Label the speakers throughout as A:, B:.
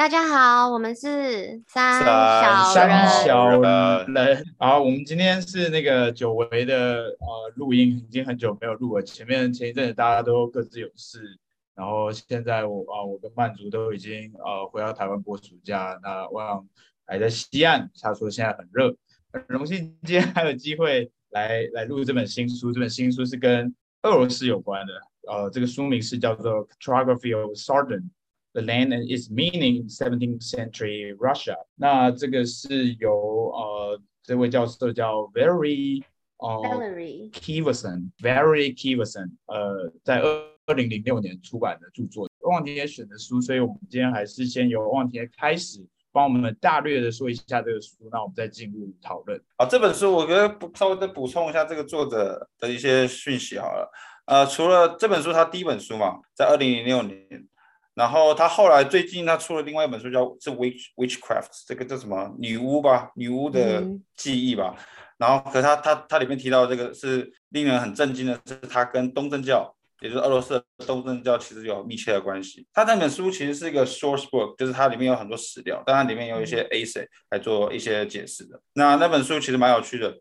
A: 大家好，我们是三
B: 小人。三小人。好，我们今天是那个久违的呃录音，已经很久没有录了。前面前一阵子大家都各自有事，然后现在我啊、呃，我跟曼竹都已经呃回到台湾过暑假。那我想还在西岸，他说现在很热，很荣幸今天还有机会来来录这本新书。这本新书是跟俄罗斯有关的，呃，这个书名是叫做《Cartography of Southern》。The land and its meaning in 17th century Russia。那这个是由呃这位教授叫 Valery 呃
A: Valery
B: Kivelson Valery Kiverson 呃在二二零零六年出版的著作。望田选的书，所以我们今天还是先由望田开始帮我们大略的说一下这个书，那我们再进入讨论。
C: 啊，这本书我觉得补稍微再补充一下这个作者的一些讯息好了。呃，除了这本书，他第一本书嘛，在二零零六年。然后他后来最近他出了另外一本书叫是 Witch Witchcraft，这个叫什么女巫吧，女巫的记忆吧。嗯、然后可他他他里面提到这个是令人很震惊的，是他跟东正教，也就是俄罗斯的东正教其实有密切的关系。他那本书其实是一个 source book，就是它里面有很多史料，当然里面有一些 essay 来做一些解释的。那那本书其实蛮有趣的。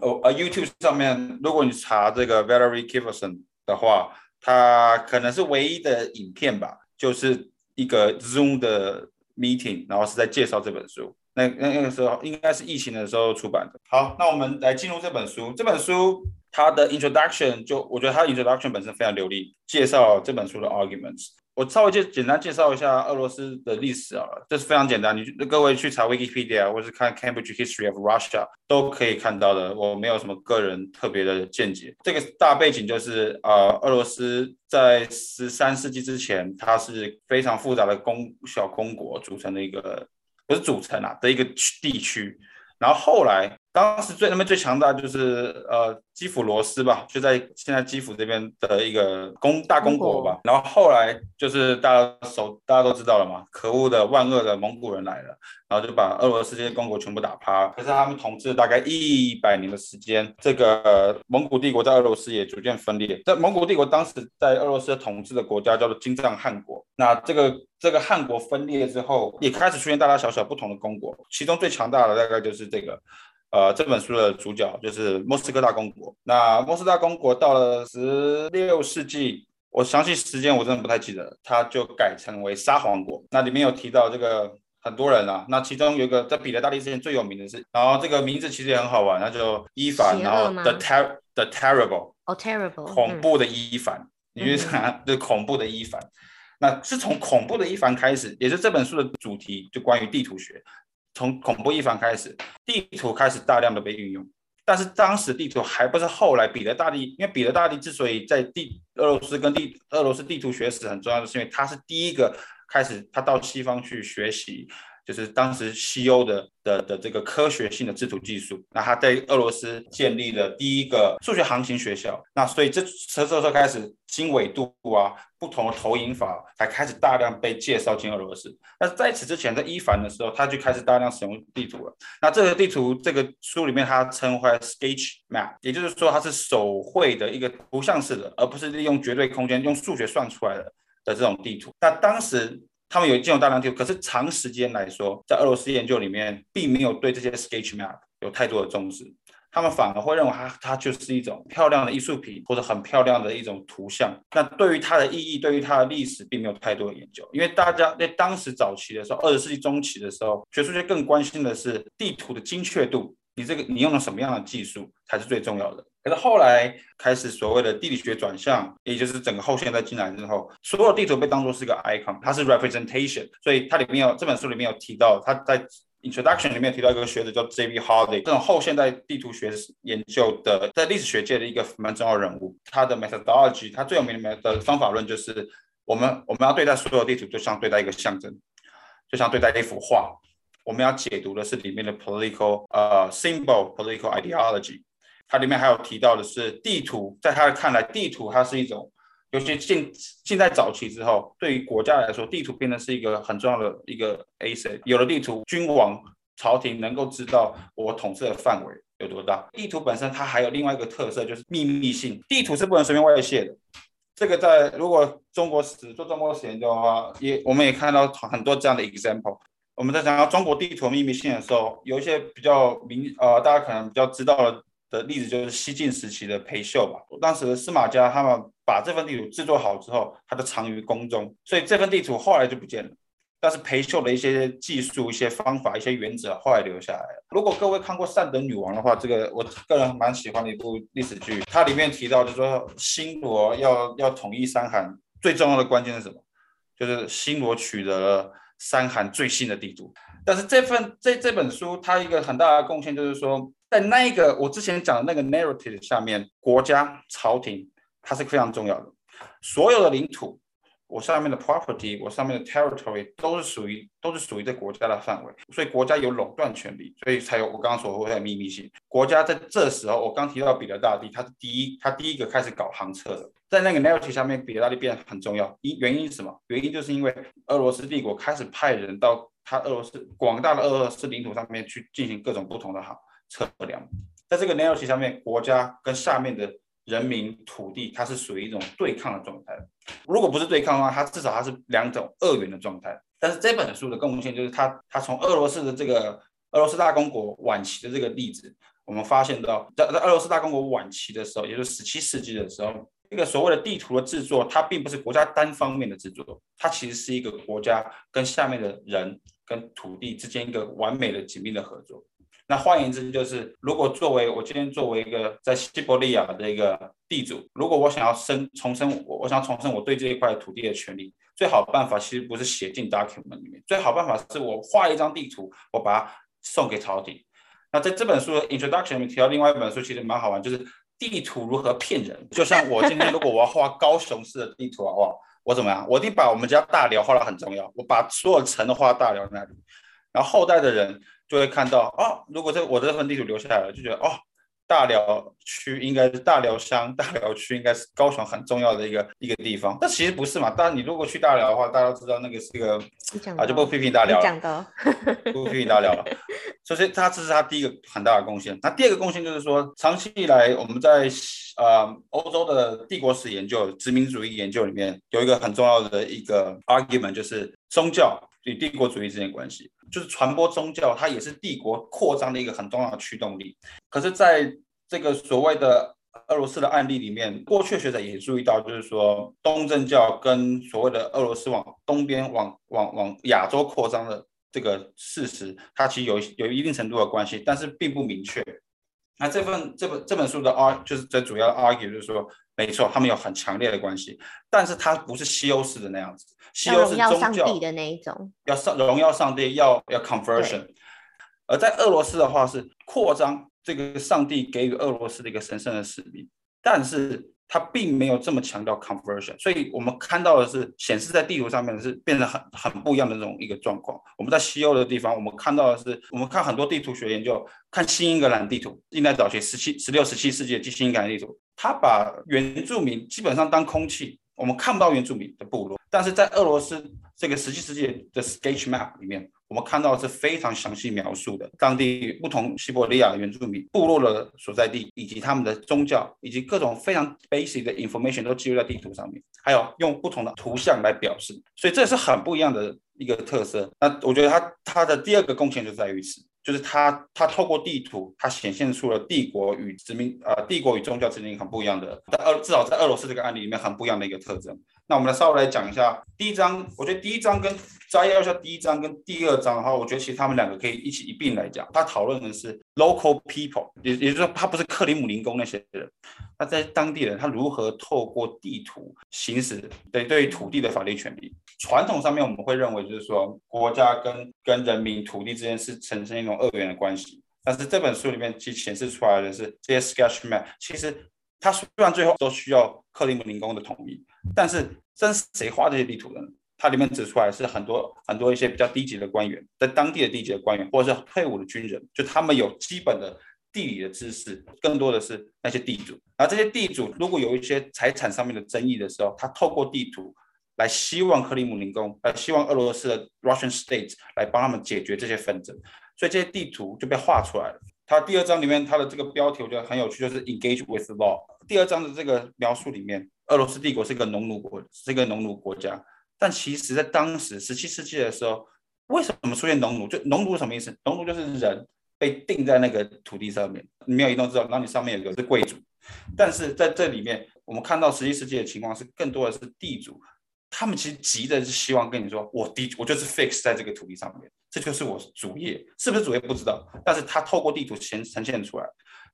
C: 哦，呃，YouTube 上面如果你查这个 Valerie Kiverson 的话，他可能是唯一的影片吧。就是一个 Zoom 的 meeting，然后是在介绍这本书。那那那个时候应该是疫情的时候出版的。好，那我们来进入这本书。这本书他的 introduction 就我觉得他的 introduction 本身非常流利，介绍这本书的 arguments。我稍微介简单介绍一下俄罗斯的历史啊，这是非常简单，你各位去查 Wikipedia 或是看 Cambridge History of Russia 都可以看到的。我没有什么个人特别的见解。这个大背景就是啊、呃，俄罗斯在十三世纪之前，它是非常复杂的公小公国组成的一个，不是组成啊的一个区地区。然后后来，当时最那边最强大就是呃基辅罗斯吧，就在现在基辅这边的一个公大公国吧。然后后来就是大家手大家都知道了嘛，可恶的万恶的蒙古人来了，然后就把俄罗斯这些公国全部打趴。可是他们统治了大概一百年的时间，这个蒙古帝国在俄罗斯也逐渐分裂。在蒙古帝国当时在俄罗斯统治的国家叫做金帐汗国。那这个这个汗国分裂之后，也开始出现大大小小不同的公国，其中最强大的大概就是这个。呃，这本书的主角就是莫斯科大公国。那莫斯科大公国到了十六世纪，我详细时间我真的不太记得，它就改成为沙皇国。那里面有提到这个很多人啊，那其中有一个在彼得大帝之前最有名的是，然后这个名字其实也很好玩，那就伊凡，然后 the ter the terrible，
A: 哦、oh, terrible，
C: 恐怖的伊凡，嗯、你去查，就是恐怖的伊凡。那是从恐怖的伊凡开始，也是这本书的主题，就关于地图学。从恐怖一方开始，地图开始大量的被运用，但是当时地图还不是后来彼得大帝，因为彼得大帝之所以在地俄罗斯跟地俄罗斯地图学史很重要，就是因为他是第一个开始他到西方去学习。就是当时西欧的的的这个科学性的制图技术，那他在俄罗斯建立了第一个数学航行学校，那所以这这时候开始经纬度啊，不同的投影法才开始大量被介绍进俄罗斯。那在此之前，在伊凡的时候，他就开始大量使用地图了。那这个地图这个书里面他称为 sketch map，也就是说它是手绘的一个图像式的，而不是利用绝对空间用数学算出来的的这种地图。那当时。他们有进入大量地图，可是长时间来说，在俄罗斯研究里面，并没有对这些 sketch map 有太多的重视。他们反而会认为它它就是一种漂亮的艺术品，或者很漂亮的一种图像。那对于它的意义，对于它的历史，并没有太多的研究。因为大家在当时早期的时候，二十世纪中期的时候，学术界更关心的是地图的精确度。你这个你用了什么样的技术才是最重要的？可是后来开始所谓的地理学转向，也就是整个后现代进来之后，所有地图被当作是一个 icon，它是 representation。所以它里面有这本书里面有提到，它在 introduction 里面提到一个学者叫 J.B. Hardy，这种后现代地图学研究的在历史学界的一个蛮重要人物。他的 methodology，他最有名的方法论就是，我们我们要对待所有地图，就像对待一个象征，就像对待一幅画。我们要解读的是里面的 political 呃 symbol political ideology，它里面还有提到的是地图，在他看来，地图它是一种，尤其近近代早期之后，对于国家来说，地图变成是一个很重要的一个 asset。有了地图，君王朝廷能够知道我统治的范围有多大。地图本身它还有另外一个特色，就是秘密性，地图是不能随便外泄的。这个在如果中国史做中国史研究的话，也我们也看到很多这样的 example。我们在讲到中国地图秘密性的时候，有一些比较明呃，大家可能比较知道的例子，就是西晋时期的裴秀吧。当时司马家他们把这份地图制作好之后，他就藏于宫中，所以这份地图后来就不见了。但是裴秀的一些技术、一些方法、一些原则后来留下来了。如果各位看过《善等女王》的话，这个我个人蛮喜欢的一部历史剧。它里面提到，就是说新罗要要统一三韩，最重要的关键是什么？就是新罗取得了三韩最新的地图。但是这份这这本书，它一个很大的贡献就是说，在那一个我之前讲的那个 narrative 下面，国家朝廷它是非常重要的，所有的领土。我上面的 property，我上面的 territory 都是属于都是属于这国家的范围，所以国家有垄断权利，所以才有我刚刚所说的秘密性。国家在这时候，我刚提到彼得大帝，他是第一，他第一个开始搞航车的，在那个 narrative 下面，彼得大帝变得很重要。因原因是什么？原因就是因为俄罗斯帝国开始派人到他俄罗斯广大的俄罗斯领土上面去进行各种不同的航测量，在这个 narrative 下面，国家跟下面的。人民、土地，它是属于一种对抗的状态。如果不是对抗的话，它至少它是两种二元的状态。但是这本书的贡献就是它，它从俄罗斯的这个俄罗斯大公国晚期的这个例子，我们发现到在在俄罗斯大公国晚期的时候，也就是十七世纪的时候，这个所谓的地图的制作，它并不是国家单方面的制作，它其实是一个国家跟下面的人跟土地之间一个完美的紧密的合作。那换言之，就是如果作为我今天作为一个在西伯利亚的一个地主，如果我想要生重生，我我想重生我对这一块土地的权利，最好办法其实不是写进 document 里面，最好办法是我画一张地图，我把它送给朝廷。那在这本书的 introduction 里面提到另外一本书，其实蛮好玩，就是地图如何骗人。就像我今天如果我要画高雄市的地图的话，我怎么样？我一定把我们家大寮画得很重要，我把所有城都画大寮那里，然后后代的人。就会看到哦，如果这我这份地图留下来了，就觉得哦，大寮区应该是大寮乡，大寮区应该是高雄很重要的一个一个地方。但其实不是嘛？当然，你如果去大寮的话，大家都知道那个是一个啊，就不批评大寮了，不批评大寮了。首先，他这是他第一个很大的贡献。那第二个贡献就是说，长期以来我们在呃欧洲的帝国史研究、殖民主义研究里面，有一个很重要的一个 argument，就是宗教与帝国主义之间的关系。就是传播宗教，它也是帝国扩张的一个很重要的驱动力。可是，在这个所谓的俄罗斯的案例里面，过去学者也注意到，就是说东正教跟所谓的俄罗斯往东边、往往往亚洲扩张的这个事实，它其实有有一定程度的关系，但是并不明确。那这份这本这本书的 arg 就是最主要的 argue 就是说，没错，他们有很强烈的关系，但是它不是西欧式的那样子。西欧是宗教
A: 的那一种，
C: 要上荣耀上帝，要要 conversion。而在俄罗斯的话是扩张这个上帝给予俄罗斯的一个神圣的使命，但是它并没有这么强调 conversion。所以我们看到的是显示在地图上面是变得很很不一样的这种一个状况。我们在西欧的地方，我们看到的是，我们看很多地图学研究，看新英格兰地图，近代早期十七、十六、十七世纪的新英格兰地图，它把原住民基本上当空气。我们看不到原住民的部落，但是在俄罗斯这个十七世纪的 sketch map 里面，我们看到是非常详细描述的当地不同西伯利亚原住民部落的所在地，以及他们的宗教，以及各种非常 basic 的 information 都记录在地图上面，还有用不同的图像来表示，所以这是很不一样的一个特色。那我觉得它它的第二个贡献就在于此。就是他，他透过地图，他显现出了帝国与殖民，呃，帝国与宗教之间很不一样的，在俄至少在俄罗斯这个案例里面很不一样的一个特征。那我们来稍微来讲一下第一章，我觉得第一章跟摘要一下第一章跟第二章的话，我觉得其实他们两个可以一起一并来讲。他讨论的是 local people，也也就是说，他不是克里姆林宫那些人，他在当地人他如何透过地图行使对对土地的法律权利。传统上面我们会认为就是说，国家跟跟人民土地之间是产生一种二元的关系。但是这本书里面其实显示出来的是这些 sketch map，其实它虽然最后都需要克里姆林宫的同意。但是，真是谁画这些地图的呢？它里面指出来是很多很多一些比较低级的官员，在当地的低级的官员，或者是退伍的军人，就他们有基本的地理的知识，更多的是那些地主。而这些地主如果有一些财产上面的争议的时候，他透过地图来希望克里姆林宫，呃希望俄罗斯的 Russian State 来帮他们解决这些纷争，所以这些地图就被画出来了。它第二章里面它的这个标题我觉得很有趣，就是 Engage with Law。第二章的这个描述里面，俄罗斯帝国是一个农奴国，是一个农奴国家。但其实，在当时十七世纪的时候，为什么出现农奴？就农奴什么意思？农奴就是人被定在那个土地上面，你没有移动之后，然后你上面有个是贵族。但是在这里面，我们看到十七世纪的情况是，更多的是地主，他们其实急的是希望跟你说，我地我就是 fix 在这个土地上面，这就是我主业，是不是主业不知道，但是他透过地图呈呈现出来，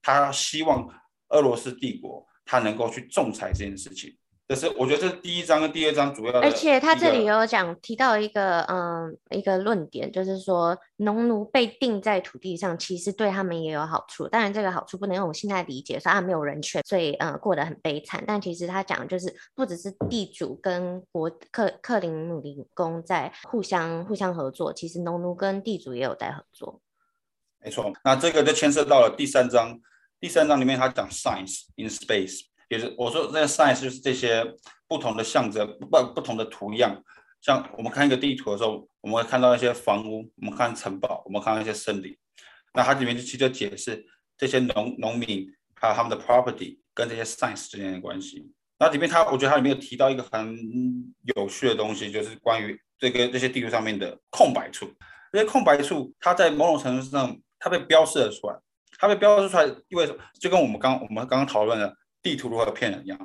C: 他希望俄罗斯帝国他能够去仲裁这件事情。这是我觉得这是第一章跟第二章主要的，
A: 而且他这里有讲提到一个嗯一个论点，就是说农奴被定在土地上，其实对他们也有好处。当然这个好处不能用我现在理解，说啊没有人权，所以嗯过得很悲惨。但其实他讲的就是不只是地主跟国克克林姆林宫在互相互相合作，其实农奴跟地主也有在合作。
C: 没错，那这个就牵涉到了第三章，第三章里面他讲 science in space。也是我说，那个 science 就是这些不同的象征，不不同的图样。像我们看一个地图的时候，我们会看到一些房屋，我们看城堡，我们看到一些森林。那它里面就其实解释这些农农民还有他们的 property 跟这些 science 之间的关系。那里面它，我觉得它里面有提到一个很有趣的东西，就是关于这个这些地图上面的空白处。这些空白处，它在某种程度上，它被标示了出来。它被标示出来意味着，就跟我们刚我们刚刚讨论的。地图如何骗人一样，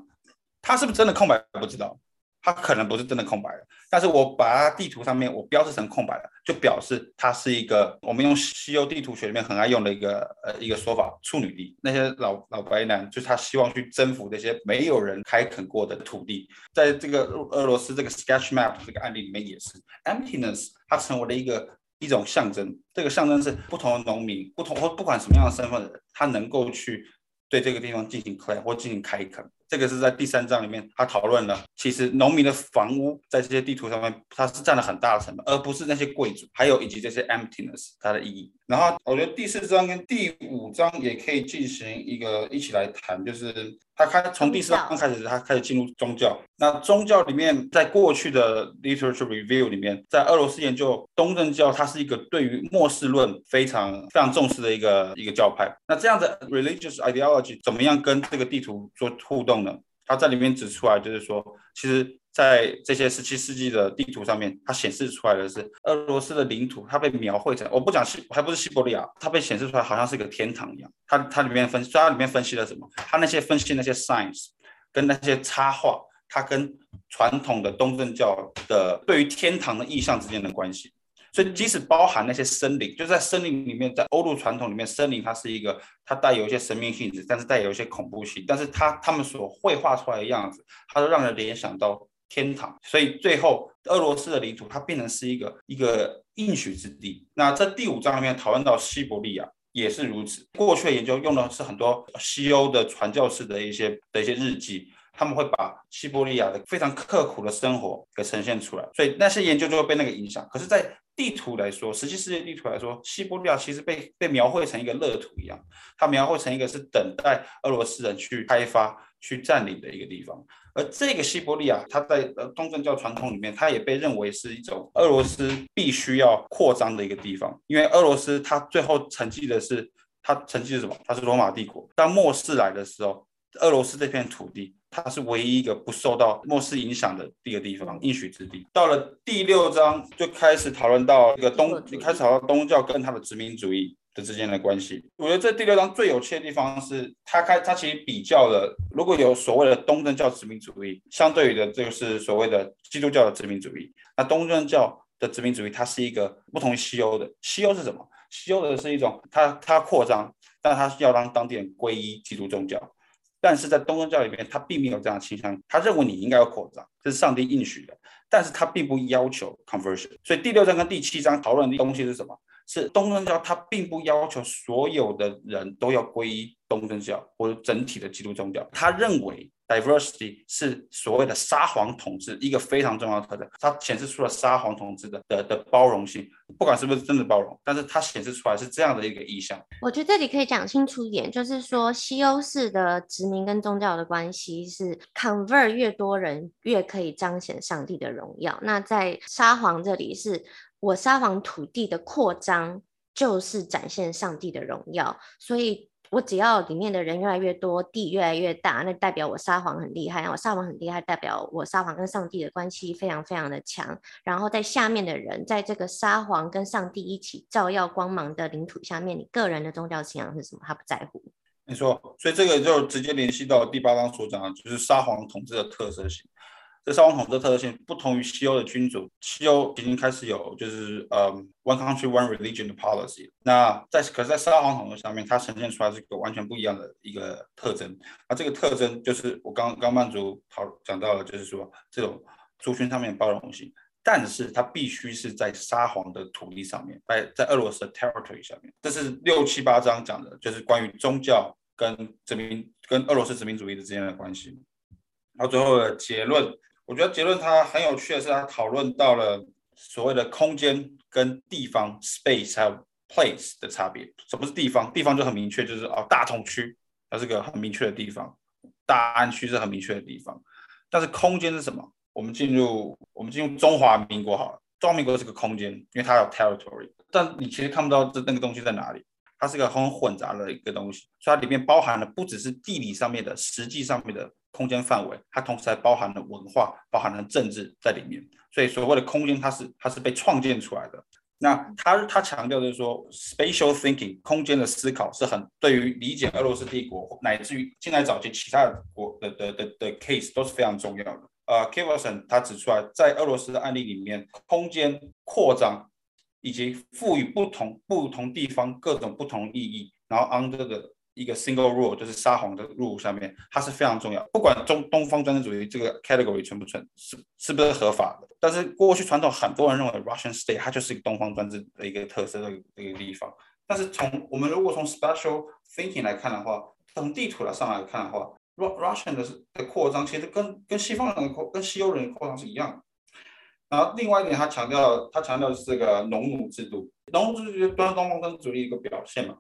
C: 它是不是真的空白不知道，它可能不是真的空白的，但是我把它地图上面我标示成空白了，就表示它是一个我们用西欧地图学里面很爱用的一个呃一个说法，处女地。那些老老白男就是他希望去征服那些没有人开垦过的土地，在这个俄罗斯这个 sketch map 这个案例里面也是 emptiness，它成为了一个一种象征，这个象征是不同的农民，不同或不管什么样的身份的人，他能够去。对这个地方进行 claim 或进行开垦，这个是在第三章里面他讨论了。其实农民的房屋在这些地图上面，它是占了很大的成本，而不是那些贵族，还有以及这些 emptiness 它的意义。然后我觉得第四章跟第五章也可以进行一个一起来谈，就是他开从第四章开始，他开始进入宗教。那宗教里面，在过去的 literature review 里面，在俄罗斯研究东正教，它是一个对于末世论非常非常重视的一个一个教派。那这样的 religious ideology 怎么样跟这个地图做互动呢？他在里面指出来，就是说，其实。在这些十七世纪的地图上面，它显示出来的是俄罗斯的领土，它被描绘成，我不讲西，还不是西伯利亚，它被显示出来好像是一个天堂一样。它它里面分，它里面分析了什么？它那些分析那些 science 跟那些插画，它跟传统的东正教的对于天堂的意象之间的关系。所以即使包含那些森林，就在森林里面，在欧陆传统里面，森林它是一个，它带有一些神秘性质，但是带有一些恐怖性，但是它他们所绘画出来的样子，它都让人联想到。天堂，所以最后俄罗斯的领土它变成是一个一个应许之地。那在第五章里面讨论到西伯利亚也是如此。过去的研究用的是很多西欧的传教士的一些的一些日记，他们会把西伯利亚的非常刻苦的生活给呈现出来，所以那些研究就会被那个影响。可是，在地图来说，实际世界地图来说，西伯利亚其实被被描绘成一个乐土一样，它描绘成一个是等待俄罗斯人去开发、去占领的一个地方。而这个西伯利亚，它在呃东正教传统里面，它也被认为是一种俄罗斯必须要扩张的一个地方，因为俄罗斯它最后沉寂的是它沉寂是什么？它是罗马帝国。当末世来的时候，俄罗斯这片土地，它是唯一一个不受到末世影响的一个地方，应许之地。到了第六章就开始讨论到一个东，就开始讨论东教跟它的殖民主义。的之间的关系，我觉得这第六章最有趣的地方是，他开他其实比较了，如果有所谓的东正教殖民主义，相对于的这个是所谓的基督教的殖民主义。那东正教的殖民主义，它是一个不同于西欧的。西欧是什么？西欧的是一种，它它扩张，但它是要让当地人皈依基督宗教。但是在东正教里面，他并没有这样的倾向，他认为你应该要扩张，这是上帝应许的，但是他并不要求 conversion。所以第六章跟第七章讨论的东西是什么？是东正教，它并不要求所有的人都要皈依东正教或者整体的基督宗教。他认为 diversity 是所谓的沙皇统治一个非常重要的特征，它显示出了沙皇统治的的的包容性，不管是不是真的包容，但是它显示出来是这样的一个意象。
A: 我觉得这里可以讲清楚一点，就是说西欧式的殖民跟宗教的关系是 convert 越多人越可以彰显上帝的荣耀。那在沙皇这里是。我沙皇土地的扩张就是展现上帝的荣耀，所以我只要里面的人越来越多，地越来越大，那代表我沙皇很厉害。我沙皇很厉害，代表我沙皇跟上帝的关系非常非常的强。然后在下面的人，在这个沙皇跟上帝一起照耀光芒的领土下面，你个人的宗教信仰是什么？他不在乎。
C: 没错，所以这个就直接联系到第八章所讲的，就是沙皇统治的特色性。这沙皇统治的特性不同于西欧的君主，西欧已经开始有就是呃、one country one religion 的 policy。那在可是，在沙皇统治上面，它呈现出来是一个完全不一样的一个特征。那这个特征就是我刚刚曼族讨讲到了，就是说这种族群上面包容性。但是它必须是在沙皇的土地上面，在在俄罗斯的 territory 下面。这是六七八章讲的，就是关于宗教跟殖民跟俄罗斯殖民主义之间的关系。然后最后的结论，我觉得结论它很有趣的是，它讨论到了所谓的空间跟地方 space 还有 place 的差别。什么是地方？地方就很明确，就是哦大同区，它是个很明确的地方；大安区是很明确的地方。但是空间是什么？我们进入，我们进入中华民国好了。中华民国是个空间，因为它有 territory，但你其实看不到这那个东西在哪里。它是个很混杂的一个东西，所以它里面包含了不只是地理上面的实际上面的空间范围，它同时还包含了文化，包含了政治在里面。所以所谓的空间，它是它是被创建出来的。那他他强调的是说，spatial thinking 空间的思考是很对于理解俄罗斯帝国乃至于近代早期其他的国的的的的 case 都是非常重要的。呃，Kiverson 他指出来，在俄罗斯的案例里面，空间扩张以及赋予不同不同地方各种不同意义，然后 under 的一个 single rule 就是沙皇的 rule 上面，它是非常重要。不管中东方专制主义这个 category 存不存，是是不是合法的，但是过去传统很多人认为 Russian state 它就是一个东方专制的一个特色的一个地方。但是从我们如果从 special thinking 来看的话，从地图来上来看的话，Russian 的的扩张其实跟跟西方人的扩跟西欧人的扩张是一样的。然后另外一点，他强调他强调的是这个农奴制度，农奴制度就是东方专制主义一个表现嘛。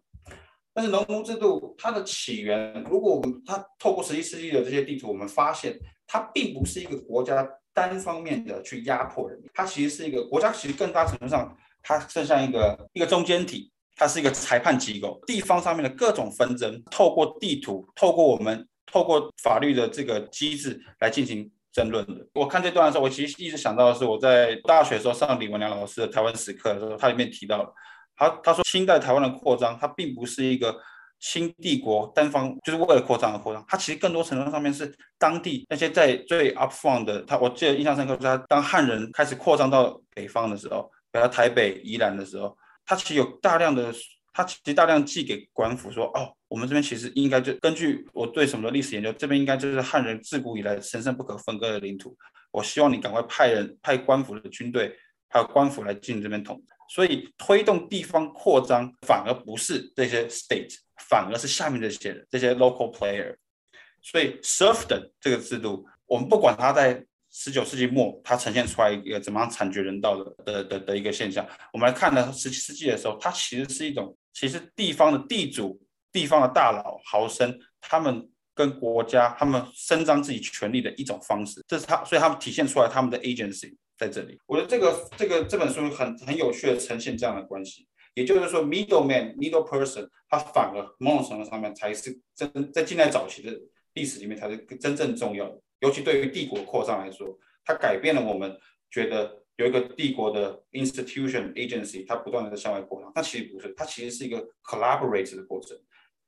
C: 但是农奴制度它的起源，如果我们它透过十一世纪的这些地图，我们发现它并不是一个国家单方面的去压迫人民，它其实是一个国家，其实更大程度上它更像一个一个中间体，它是一个裁判机构，地方上面的各种纷争，透过地图，透过我们。透过法律的这个机制来进行争论的。我看这段的时候，我其实一直想到的是我在大学时候上李文良老师的台湾史课的时候，他里面提到了，他他说清代台湾的扩张，它并不是一个清帝国单方就是为了扩张而扩张，它其实更多程度上面是当地那些在最 upfront 的，他我记得印象深刻，就是他当汉人开始扩张到北方的时候，比如台北、宜兰的时候，他其实有大量的。他其实大量寄给官府说，哦，我们这边其实应该就根据我对什么的历史研究，这边应该就是汉人自古以来神圣不可分割的领土。我希望你赶快派人派官府的军队，还有官府来进这边统治。所以推动地方扩张，反而不是这些 state，反而是下面这些，这些 local player。所以 serfdom 这个制度，我们不管它在。十九世纪末，它呈现出来一个怎么样惨绝人道的的的的一个现象。我们来看呢，十七世纪的时候，它其实是一种，其实地方的地主、地方的大佬、豪绅，他们跟国家他们伸张自己权力的一种方式。这是他，所以他们体现出来他们的 agency 在这里。我觉得这个这个这本书很很有趣的呈现这样的关系，也就是说，middle man、middle person，他反而某种程度上面才是真在近代早期的历史里面才是真正重要的。尤其对于帝国扩张来说，它改变了我们觉得有一个帝国的 institution agency，它不断的在向外扩张。它其实不是，它其实是一个 collaborate 的过程。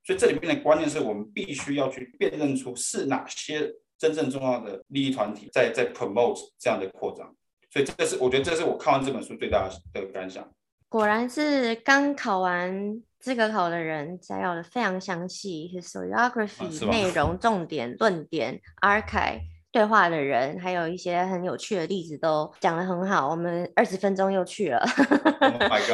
C: 所以这里面的关键是我们必须要去辨认出是哪些真正重要的利益团体在在 promote 这样的扩张。所以这是我觉得这是我看完这本书最大的感想。
A: 果然是刚考完资格考的人摘要的非常详细，historiography 内容重点论点 archive 对话的人，还有一些很有趣的例子都讲得很好。我们二十分钟又去了，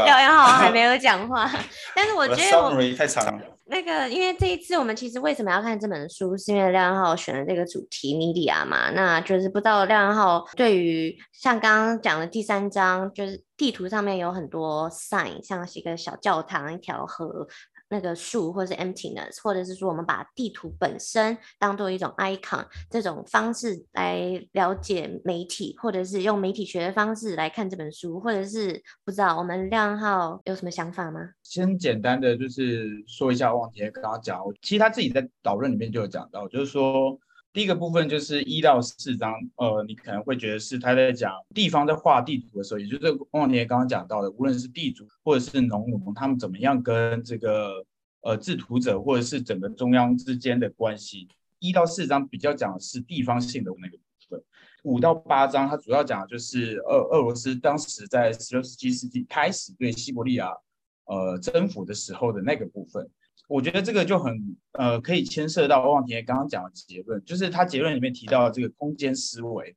A: 廖阳豪还没有讲话，但是我觉得我
C: 太长了。
A: 那个，因为这一次我们其实为什么要看这本书，是因为廖阳浩选了这个主题 media 嘛，那就是不知道廖阳浩对于像刚刚讲的第三章，就是地图上面有很多 sign，像是一个小教堂、一条河。那个树，或者是 emptiness，或者是说我们把地图本身当做一种 icon 这种方式来了解媒体，或者是用媒体学的方式来看这本书，或者是不知道我们亮浩有什么想法吗？
B: 先简单的就是说一下，忘记刚刚讲，其实他自己在导论里面就有讲到，就是说。第一个部分就是一到四章，呃，你可能会觉得是他在讲地方在画地图的时候，也就是旺婷刚刚讲到的，无论是地主或者是农奴，他们怎么样跟这个呃制图者或者是整个中央之间的关系。一到四章比较讲的是地方性的那个部分，五到八章它主要讲的就是俄俄罗斯当时在十六、十七世纪开始对西伯利亚呃征服的时候的那个部分。我觉得这个就很呃，可以牵涉到汪婷刚刚讲的结论，就是他结论里面提到的这个空间思维。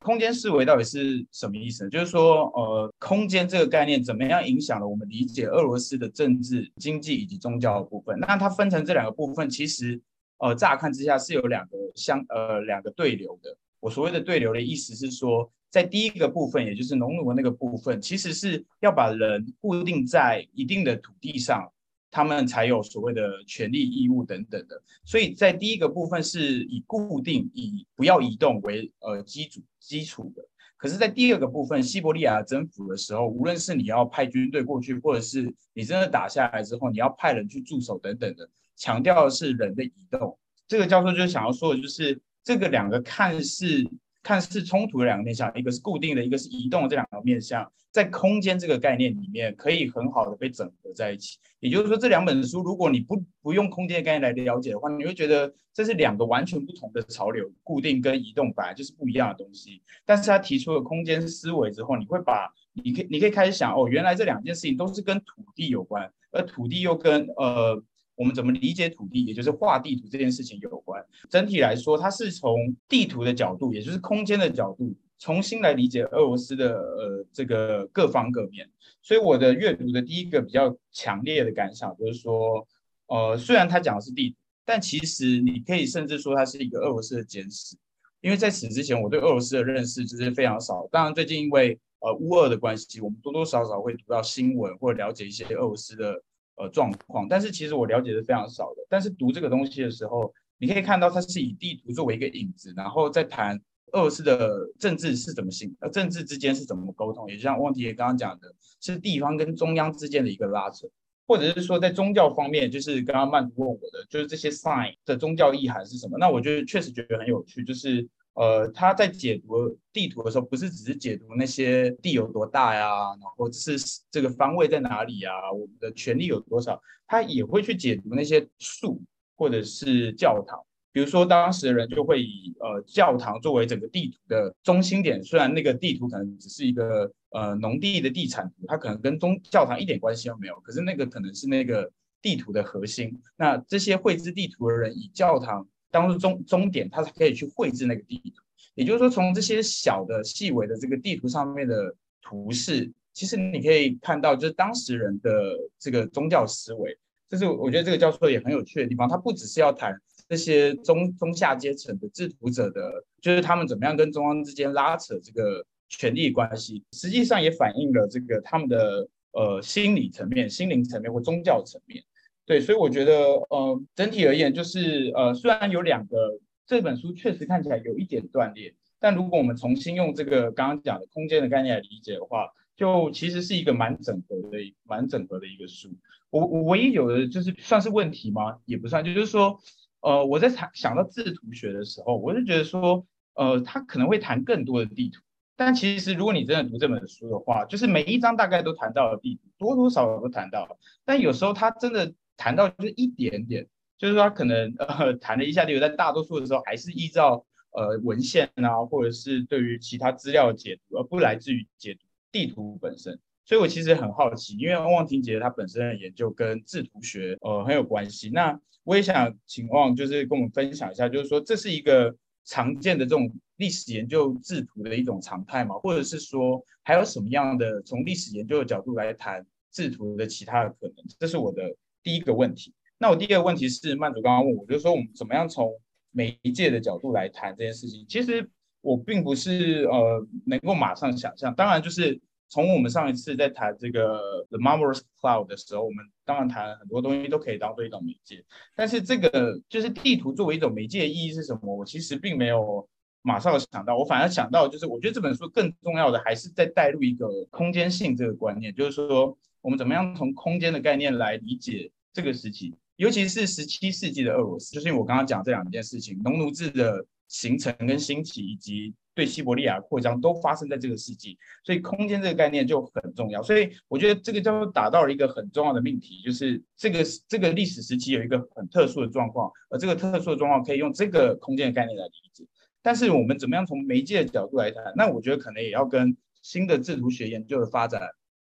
B: 空间思维到底是什么意思？就是说，呃，空间这个概念怎么样影响了我们理解俄罗斯的政治、经济以及宗教的部分？那它分成这两个部分，其实呃，乍看之下是有两个相呃两个对流的。我所谓的对流的意思是说，在第一个部分，也就是农奴那个部分，其实是要把人固定在一定的土地上。他们才有所谓的权利义务等等的，所以在第一个部分是以固定、以不要移动为呃基础基础的。可是，在第二个部分，西伯利亚征服的时候，无论是你要派军队过去，或者是你真的打下来之后，你要派人去驻守等等的，强调的是人的移动。这个教授就想要说的就是，这个两个看似。看似冲突的两个面向，一个是固定的，一个是移动的，这两个面向在空间这个概念里面可以很好的被整合在一起。也就是说，这两本书如果你不不用空间的概念来了解的话，你会觉得这是两个完全不同的潮流，固定跟移动本来就是不一样的东西。但是他提出了空间思维之后，你会把你可以你可以开始想哦，原来这两件事情都是跟土地有关，而土地又跟呃。我们怎么理解土地，也就是画地图这件事情有关。整体来说，它是从地图的角度，也就是空间的角度，重新来理解俄罗斯的呃这个各方各面。所以我的阅读的第一个比较强烈的感想就是说，呃，虽然他讲的是地，但其实你可以甚至说它是一个俄罗斯的简史。因为在此之前，我对俄罗斯的认识就是非常少。当然，最近因为呃乌俄的关系，我们多多少少会读到新闻或者了解一些俄罗斯的。呃，状况，但是其实我了解的非常少的。但是读这个东西的时候，你可以看到它是以地图作为一个引子，然后再谈俄罗斯的政治是怎么行，呃，政治之间是怎么沟通，也就像旺婷刚刚讲的，是地方跟中央之间的一个拉扯，或者是说在宗教方面，就是刚刚曼图问我的，就是这些 sign 的宗教意涵是什么？那我觉得确实觉得很有趣，就是。呃，他在解读地图的时候，不是只是解读那些地有多大呀，然后是这个方位在哪里呀，我们的权力有多少，他也会去解读那些树或者是教堂。比如说，当时的人就会以呃教堂作为整个地图的中心点，虽然那个地图可能只是一个呃农地的地产图，它可能跟宗教堂一点关系都没有，可是那个可能是那个地图的核心。那这些绘制地图的人以教堂。当做终终点，他才可以去绘制那个地图。也就是说，从这些小的细微的这个地图上面的图示，其实你可以看到，就是当时人的这个宗教思维。这是我觉得这个教授也很有趣的地方。他不只是要谈这些中中下阶层的制图者的，就是他们怎么样跟中央之间拉扯这个权力关系，实际上也反映了这个他们的呃心理层面、心灵层面或宗教层面。对，所以我觉得，呃，整体而言，就是，呃，虽然有两个，这本书确实看起来有一点断裂，但如果我们重新用这个刚刚讲的空间的概念来理解的话，就其实是一个蛮整合的、蛮整合的一个书。我我唯一有的就是算是问题吗？也不算，就是说，呃，我在想想到制图学的时候，我就觉得说，呃，他可能会谈更多的地图，但其实如果你真的读这本书的话，就是每一章大概都谈到了地图，多多少少都谈到了，但有时候他真的。谈到就是一点点，就是说他可能呃谈了一下，就在大多数的时候还是依照呃文献啊，或者是对于其他资料解读，而不来自于解读地图本身。所以我其实很好奇，因为汪婷姐她本身的研究跟制图学呃很有关系。那我也想请旺就是跟我们分享一下，就是说这是一个常见的这种历史研究制图的一种常态吗？或者是说还有什么样的从历史研究的角度来谈制图的其他的可能？这是我的。第一个问题，那我第二个问题是曼主刚刚问我，就是说我们怎么样从媒介的角度来谈这件事情？其实我并不是呃能够马上想象，当然就是从我们上一次在谈这个 The Marvelous Cloud 的时候，我们当然谈很多东西都可以当做一种媒介，但是这个就是地图作为一种媒介的意义是什么？我其实并没有马上想到，我反而想到就是，我觉得这本书更重要的还是在带入一个空间性这个观念，就是说我们怎么样从空间的概念来理解这个时期，尤其是十七世纪的俄罗斯，就是因为我刚刚讲这两件事情，农奴制的形成跟兴起以及。对西伯利亚扩张都发生在这个世纪，所以空间这个概念就很重要。所以我觉得这个叫做打到了一个很重要的命题，就是这个这个历史时期有一个很特殊的状况，而这个特殊的状况可以用这个空间的概念来理解。但是我们怎么样从媒介的角度来谈？那我觉得可能也要跟新的制图学研究的发展，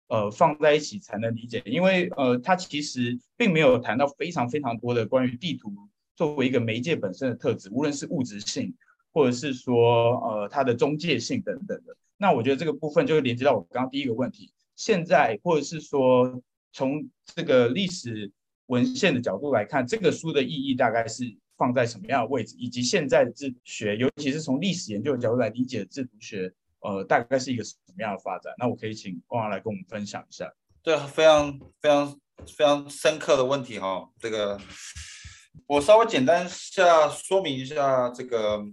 B: 呃，放在一起才能理解。因为呃，它其实并没有谈到非常非常多的关于地图作为一个媒介本身的特质，无论是物质性。或者是说，呃，它的中介性等等的，那我觉得这个部分就会连接到我刚刚第一个问题。现在，或者是说，从这个历史文献的角度来看，这个书的意义大概是放在什么样的位置，以及现在的制学，尤其是从历史研究的角度来理解制图学，呃，大概是一个什么样的发展？那我可以请光阳来跟我们分享一下。
C: 对，非常非常非常深刻的问题哈、哦，这个我稍微简单下说明一下这个。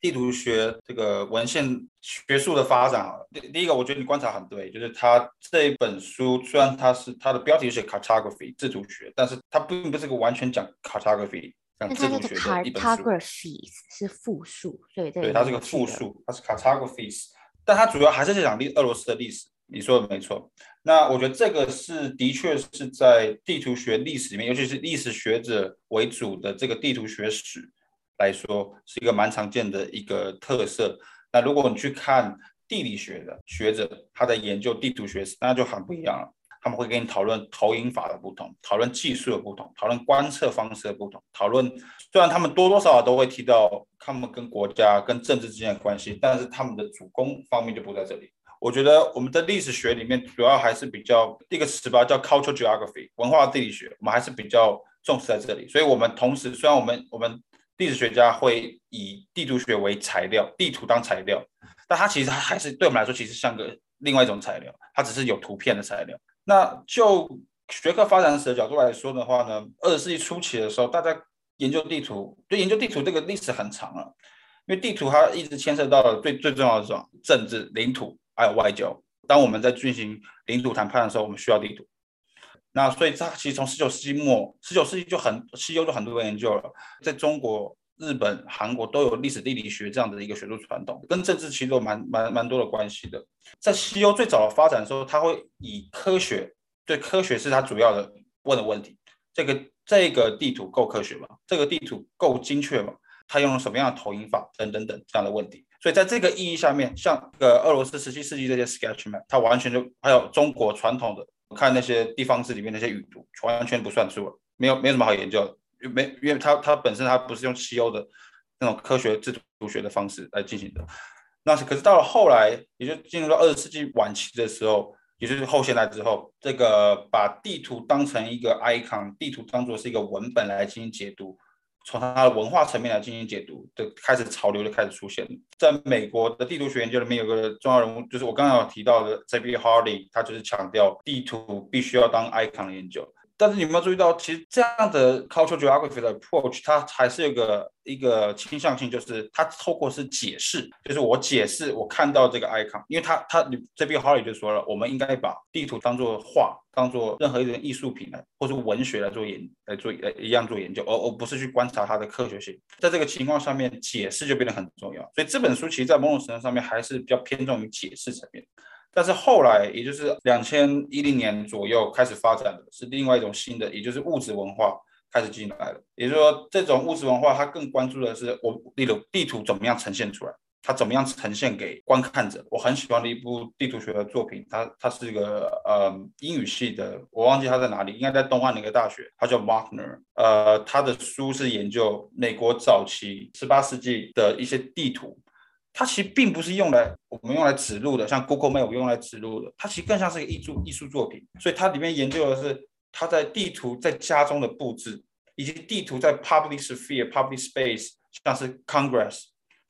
C: 地图学这个文献学术的发展啊，第第一个，我觉得你观察很对，就是它这一本书虽然它是它的标题是 cartography 制图学，但是它并不是个完全讲 cartography 讲制图学的一本书。
A: cartography 是复数，对对，
C: 对，它是个复数，它是 cartographies，但它主要还是在讲历俄罗斯的历史。你说的没错，那我觉得这个是的确是在地图学历史里面，尤其是历史学者为主的这个地图学史。来说是一个蛮常见的一个特色。那如果你去看地理学的学者，他在研究地图学，那就很不一样了。他们会跟你讨论投影法的不同，讨论技术的不同，讨论观测方式的不同，讨论虽然他们多多少少都会提到他们跟国家、跟政治之间的关系，但是他们的主攻方面就不在这里。我觉得我们的历史学里面主要还是比较一个词吧，叫 cultural geography 文化地理学，我们还是比较重视在这里。所以，我们同时虽然我们我们历史学家会以地图学为材料，地图当材料，但它其实还是对我们来说，其实像个另外一种材料，它只是有图片的材料。那就学科发展史的角度来说的话呢，二十世纪初期的时候，大家研究地图，就研究地图这个历史很长了，因为地图它一直牵涉到最最重要的是什么？政治、领土还有外交。当我们在进行领土谈判的时候，我们需要地图。那所以它其实从十九世纪末，十九世纪就很西欧就很多人研究了，在中国、日本、韩国都有历史地理学这样的一个学术传统，跟政治其实有蛮蛮蛮多的关系的。在西欧最早的发展的时候，它会以科学，对科学是它主要的问的问题，这个这个地图够科学吗？这个地图够精确吗？它用了什么样的投影法等等等这样的问题。所以在这个意义下面，像个俄罗斯十七世纪这些 sketch map，它完全就还有中国传统的。看那些地方志里面那些语读，完全不算数，没有没有什么好研究的，没因为它它本身它不是用西欧的那种科学制图学的方式来进行的。那是可是到了后来，也就进入到二十世纪晚期的时候，也就是后现代之后，这个把地图当成一个 icon，地图当作是一个文本来进行解读。从它的文化层面来进行解读，就开始潮流就开始出现了。在美国的地图学研究里面，有个重要人物，就是我刚刚有提到的 J.B. Harley，他就是强调地图必须要当 icon 研究。但是你有没有注意到，其实这样的 cultural geography 的 approach，它还是有个一个倾向性，就是它透过是解释，就是我解释我看到这个 icon，因为它它 J.B. Harley 就说了，我们应该把地图当做画，当做任何一种艺术品来，或者文学来做研来做呃一样做研究，而而不是去观察它的科学性。在这个情况下面，解释就变得很重要。所以这本书其实在某种程度上面还是比较偏重于解释层面。但是后来，也就是两千一零年左右开始发展的是另外一种新的，也就是物质文化开始进来了。也就是说，这种物质文化它更关注的是我，例如地图怎么样呈现出来，它怎么样呈现给观看者。我很喜欢的一部地图学的作品，它它是一个呃英语系的，我忘记它在哪里，应该在东岸的一个大学，它叫 Markner。呃，他的书是研究美国早期十八世纪的一些地图。它其实并不是用来我们用来指路的，像 Google Map 用来指路的，它其实更像是一个艺术艺术作品。所以它里面研究的是它在地图在家中的布置，以及地图在 public sphere、public space，像是 Congress，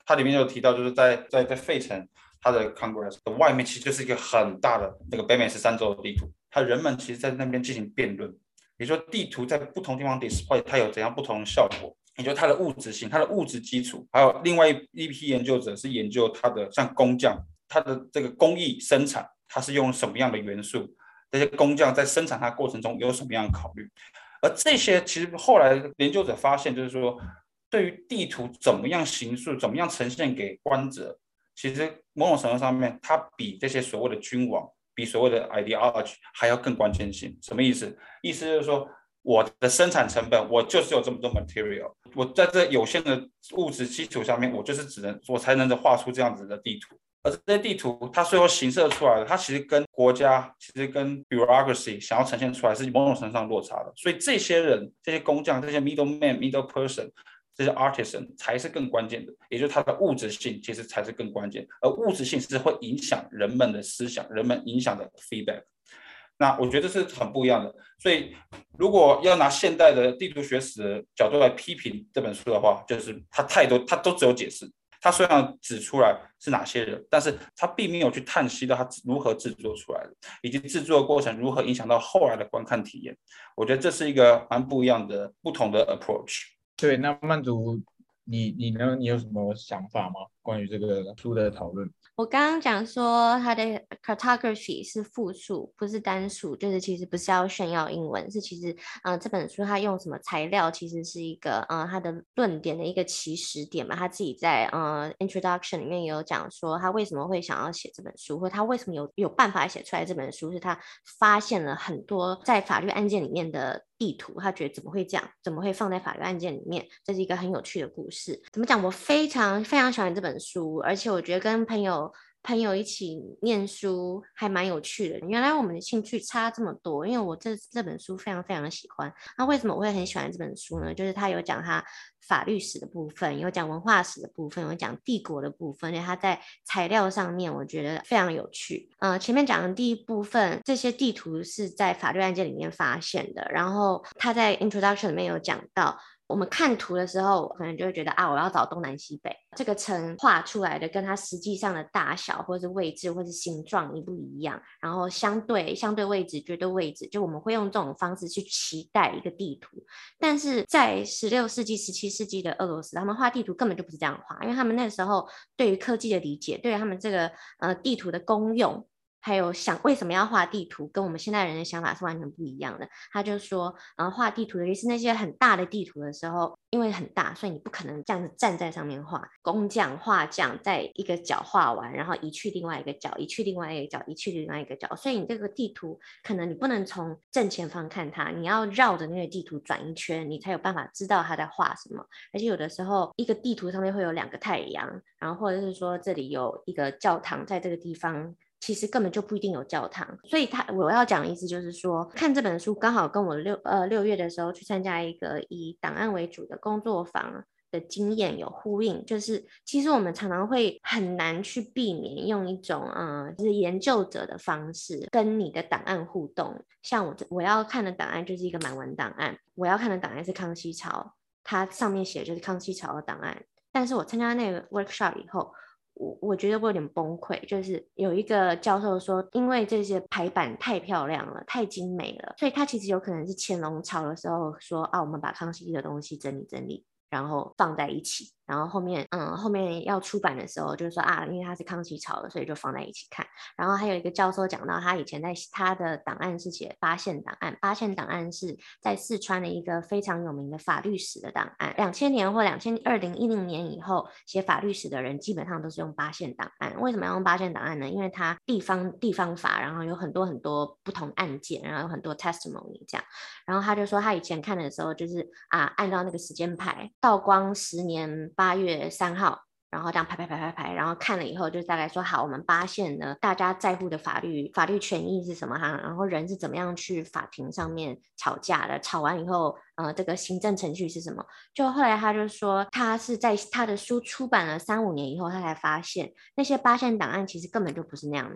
C: 它里面有提到就是在在在费城它的 Congress 的外面其实就是一个很大的那个北美十三州的地图，它人们其实在那边进行辩论，你说地图在不同地方 display 它有怎样不同的效果，也就它的物质性、它的物质基础，还有另外一批研究者是研究它的像工匠，它的这个工艺生产，它是用什么样的元素，这些工匠在生产它过程中有什么样的考虑，而这些其实后来研究者发现就是说。对于地图怎么样形塑，怎么样呈现给观者，其实某种程度上面，它比这些所谓的君王，比所谓的 ideology 还要更关键性。什么意思？意思就是说，我的生产成本，我就是有这么多 material，我在这有限的物质基础上面，我就是只能，我才能够画出这样子的地图。而这些地图，它最后形设出来的，它其实跟国家，其实跟 bureaucracy 想要呈现出来是某种程度上落差的。所以这些人，这些工匠，这些 middle man、middle person。这些 artisan 才是更关键的，也就是它的物质性其实才是更关键，而物质性是会影响人们的思想，人们影响的 feedback。那我觉得是很不一样的。所以如果要拿现代的地图学史的角度来批评这本书的话，就是它太多，它都只有解释。它虽然指出来是哪些人，但是它并没有去探析到它如何制作出来的，以及制作过程如何影响到后来的观看体验。我觉得这是一个蛮不一样的、不同的 approach。
B: 对，那曼竹，你你呢？你有什么想法吗？关于这个书的讨论？
A: 我刚刚讲说，它的 cartography 是复数，不是单数，就是其实不是要炫耀英文，是其实，呃，这本书它用什么材料，其实是一个，呃，它的论点的一个起始点嘛。他自己在呃 introduction 里面有讲说，他为什么会想要写这本书，或他为什么有有办法写出来这本书，是他发现了很多在法律案件里面的地图，他觉得怎么会这样，怎么会放在法律案件里面，这是一个很有趣的故事。怎么讲？我非常非常喜欢这本书，而且我觉得跟朋友。朋友一起念书还蛮有趣的。原来我们的兴趣差这么多，因为我这这本书非常非常的喜欢。那为什么我会很喜欢这本书呢？就是他有讲他法律史的部分，有讲文化史的部分，有讲帝国的部分。而且他在材料上面，我觉得非常有趣。呃，前面讲的第一部分，这些地图是在法律案件里面发现的。然后他在 introduction 里面有讲到。我们看图的时候，可能就会觉得啊，我要找东南西北，这个城画出来的跟它实际上的大小，或者是位置，或者是形状一不一样。然后相对相对位置、绝对位置，就我们会用这种方式去期待一个地图。但是在十六世纪、十七世纪的俄罗斯，他们画地图根本就不是这样画，因为他们那时候对于科技的理解，对于他们这个呃地图的功用。还有想为什么要画地图，跟我们现代人的想法是完全不一样的。他就说，然后画地图的意思，那些很大的地图的时候，因为很大，所以你不可能这样子站在上面画。工匠、画匠在一个角画完，然后移去另外一个角，移去另外一个角，移去另外一个角，所以你这个地图可能你不能从正前方看它，你要绕着那个地图转一圈，你才有办法知道他在画什么。而且有的时候，一个地图上面会有两个太阳，然后或者是说这里有一个教堂在这个地方。其实根本就不一定有教堂，所以他我要讲的意思就是说，看这本书刚好跟我六呃六月的时候去参加一个以档案为主的工作坊的经验有呼应，就是其实我们常常会很难去避免用一种呃就是研究者的方式跟你的档案互动。像我我要看的档案就是一个满文档案，我要看的档案是康熙朝，它上面写的就是康熙朝的档案，但是我参加那个 workshop 以后。我我觉得我有点崩溃，就是有一个教授说，因为这些排版太漂亮了，太精美了，所以他其实有可能是乾隆朝的时候说啊，我们把康熙的东西整理整理，然后放在一起。然后后面，嗯，后面要出版的时候，就是说啊，因为他是康熙朝的，所以就放在一起看。然后还有一个教授讲到，他以前在他的档案是写八线档案，八线档案是在四川的一个非常有名的法律史的档案。两千年或两千二零一零年以后写法律史的人，基本上都是用八线档案。为什么要用八线档案呢？因为它地方地方法，然后有很多很多不同案件，然后有很多 testimony 这样。然后他就说，他以前看的时候，就是啊，按照那个时间排，道光十年。八月三号，然后这样排排排排排，然后看了以后，就大概说好，我们八县呢，大家在乎的法律法律权益是什么哈？然后人是怎么样去法庭上面吵架的？吵完以后，呃，这个行政程序是什么？就后来他就说，他是在他的书出版了三五年以后，他才发现那些八县档案其实根本就不是那样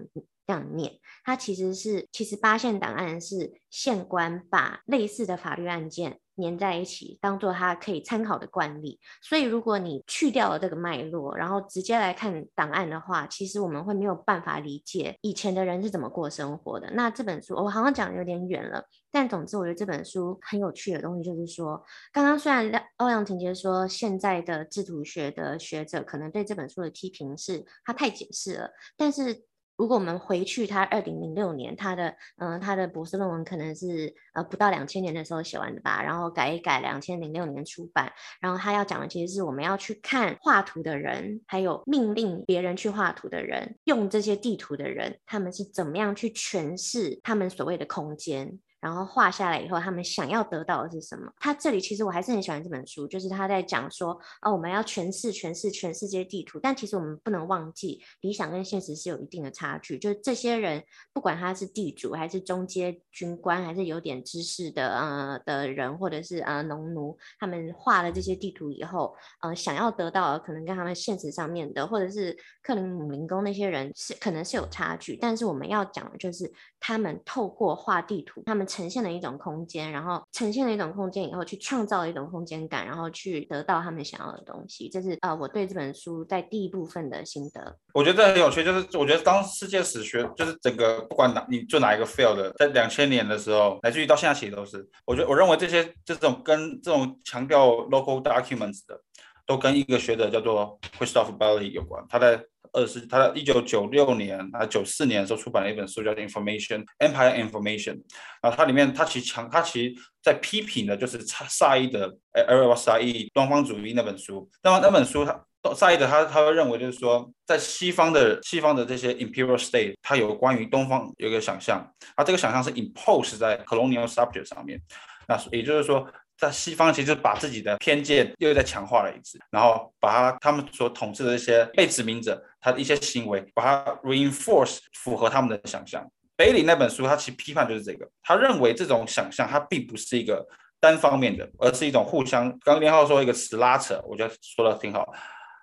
A: 这样念，他其实是其实八县档案是县官把类似的法律案件。粘在一起，当做他可以参考的惯例。所以如果你去掉了这个脉络，然后直接来看档案的话，其实我们会没有办法理解以前的人是怎么过生活的。那这本书我好像讲的有点远了，但总之我觉得这本书很有趣的东西就是说，刚刚虽然欧阳婷杰说现在的制图学的学者可能对这本书的批评是它太解释了，但是。如果我们回去，他二零零六年他的嗯、他的博士论文可能是呃不到两千年的时候写完的吧，然后改一改，两千零六年出版。然后他要讲的其实是我们要去看画图的人，还有命令别人去画图的人，用这些地图的人，他们是怎么样去诠释他们所谓的空间。然后画下来以后，他们想要得到的是什么？他这里其实我还是很喜欢这本书，就是他在讲说，哦，我们要诠释、诠释全世界地图，但其实我们不能忘记，理想跟现实是有一定的差距。就是这些人，不管他是地主，还是中阶军官，还是有点知识的呃的人，或者是呃农奴，他们画了这些地图以后，呃，想要得到的可能跟他们现实上面的，或者是克林姆林宫那些人是可能是有差距。但是我们要讲的就是，他们透过画地图，他们。呈现了一种空间，然后呈现了一种空间以后，去创造了一种空间感，然后去得到他们想要的东西。这是呃，我对这本书在第一部分的心得。
C: 我觉得很有趣，就是我觉得当世界史学就是整个不管哪你做哪一个 field，在两千年的时候，乃至于到现在其实都是，我觉得我认为这些这种跟这种强调 local documents 的，都跟一个学者叫做 Christoph Belli 有关。他在二是他一九九六年啊九四年的时候出版了一本书叫《Information Empire Information》，然后它里面它其实强它其在批评的就是萨义的呃阿尔萨义东方主义那本书。那么那本书他萨义的他他会认为就是说，在西方的西方的这些 imperial state，它有关于东方有一个想象，而这个想象是 impose 在 colonial subject 上面。那也就是说。在西方，其实把自己的偏见又再强化了一次，然后把他他们所统治的一些被殖民者，他的一些行为，把它 reinforce 符合他们的想象。贝里那本书，他其实批判就是这个，他认为这种想象它并不是一个单方面的，而是一种互相。刚刚连浩说一个词拉扯，我觉得说的挺好，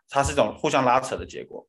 C: 它是一种互相拉扯的结果。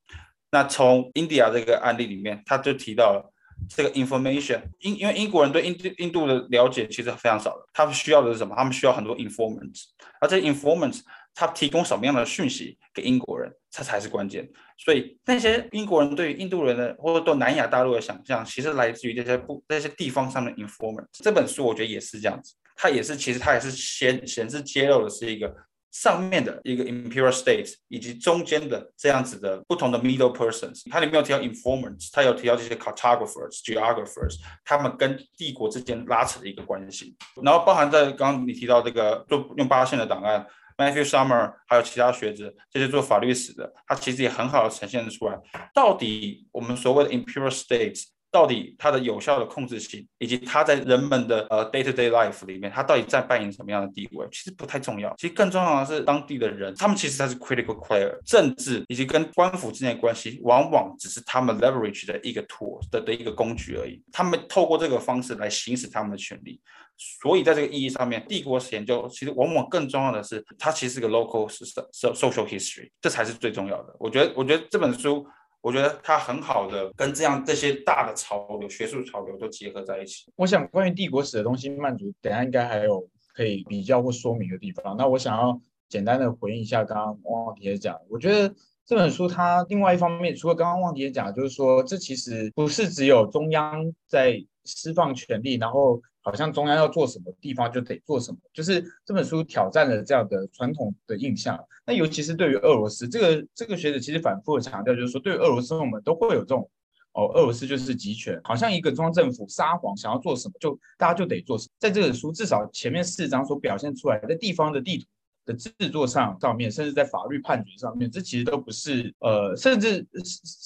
C: 那从 India 这个案例里面，他就提到了。这个 information，因因为英国人对印度印度的了解其实非常少的，他们需要的是什么？他们需要很多 informants，而这 informants 他提供什么样的讯息给英国人，这才是关键。所以那些英国人对于印度人的或者对南亚大陆的想象，其实来自于这些不这些地方上的 informants。这本书我觉得也是这样子，它也是其实它也是先显示揭露的是一个。上面的一个 imperial state 以及中间的这样子的不同的 middle persons，它里面有提到 informants，它有提到这些 cartographers、geographers，他们跟帝国之间拉扯的一个关系。然后包含在刚刚你提到这个做用八线的档案，Matthew Summer，还有其他学者这些做法律史的，他其实也很好的呈现出来，到底我们所谓的 imperial states。到底它的有效的控制性，以及它在人们的呃 day to day life 里面，它到底在扮演什么样的地位，其实不太重要。其实更重要的是当地的人，他们其实才是 critical player。政治以及跟官府之间的关系，往往只是他们 leverage 的一个 tool 的的一个工具而已。他们透过这个方式来行使他们的权利。所以在这个意义上面，帝国史研究其实往往更重要的是，它其实是个 local social history，这才是最重要的。我觉得，我觉得这本书。我觉得它很好的跟这样这些大的潮流、学术潮流都结合在一起。
B: 我想关于帝国史的东西，曼竹等下应该还有可以比较或说明的地方。那我想要简单的回应一下刚刚汪汪婷姐讲，我觉得这本书它另外一方面，除了刚刚汪婷姐讲，就是说这其实不是只有中央在释放权力，然后。好像中央要做什么，地方就得做什么，就是这本书挑战了这样的传统的印象。那尤其是对于俄罗斯，这个这个学者其实反复的强调，就是说对于俄罗斯，我们都会有这种哦，俄罗斯就是集权，好像一个中央政府撒谎，想要做什么就大家就得做什么。在这本书至少前面四章所表现出来的地方的地图的制作上上面，甚至在法律判决上面，这其实都不是呃，甚至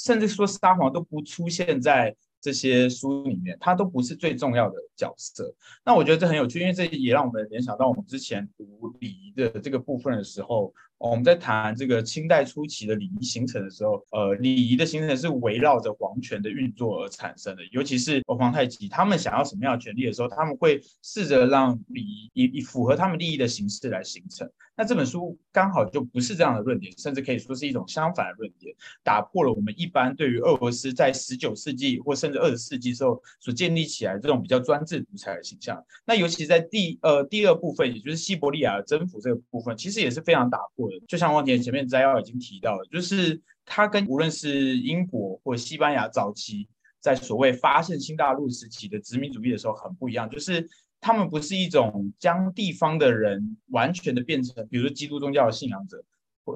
B: 甚至说撒谎都不出现在。这些书里面，它都不是最重要的角色。那我觉得这很有趣，因为这也让我们联想到我们之前读礼仪的这个部分的时候，我们在谈这个清代初期的礼仪形成的时候，呃，礼仪的形成是围绕着皇权的运作而产生的。尤其是皇太极，他们想要什么样的权利的时候，他们会试着让礼仪以以符合他们利益的形式来形成。那这本书刚好就不是这样的论点，甚至可以说是一种相反的论点，打破了我们一般对于俄罗斯在十九世纪或甚至二十世纪时候所建立起来这种比较专制独裁的形象。那尤其在第呃第二部分，也就是西伯利亚征服这个部分，其实也是非常打破就像汪田前面摘要已经提到了，就是它跟无论是英国或西班牙早期在所谓发现新大陆时期的殖民主义的时候很不一样，就是。他们不是一种将地方的人完全的变成，比如说基督宗教的信仰者，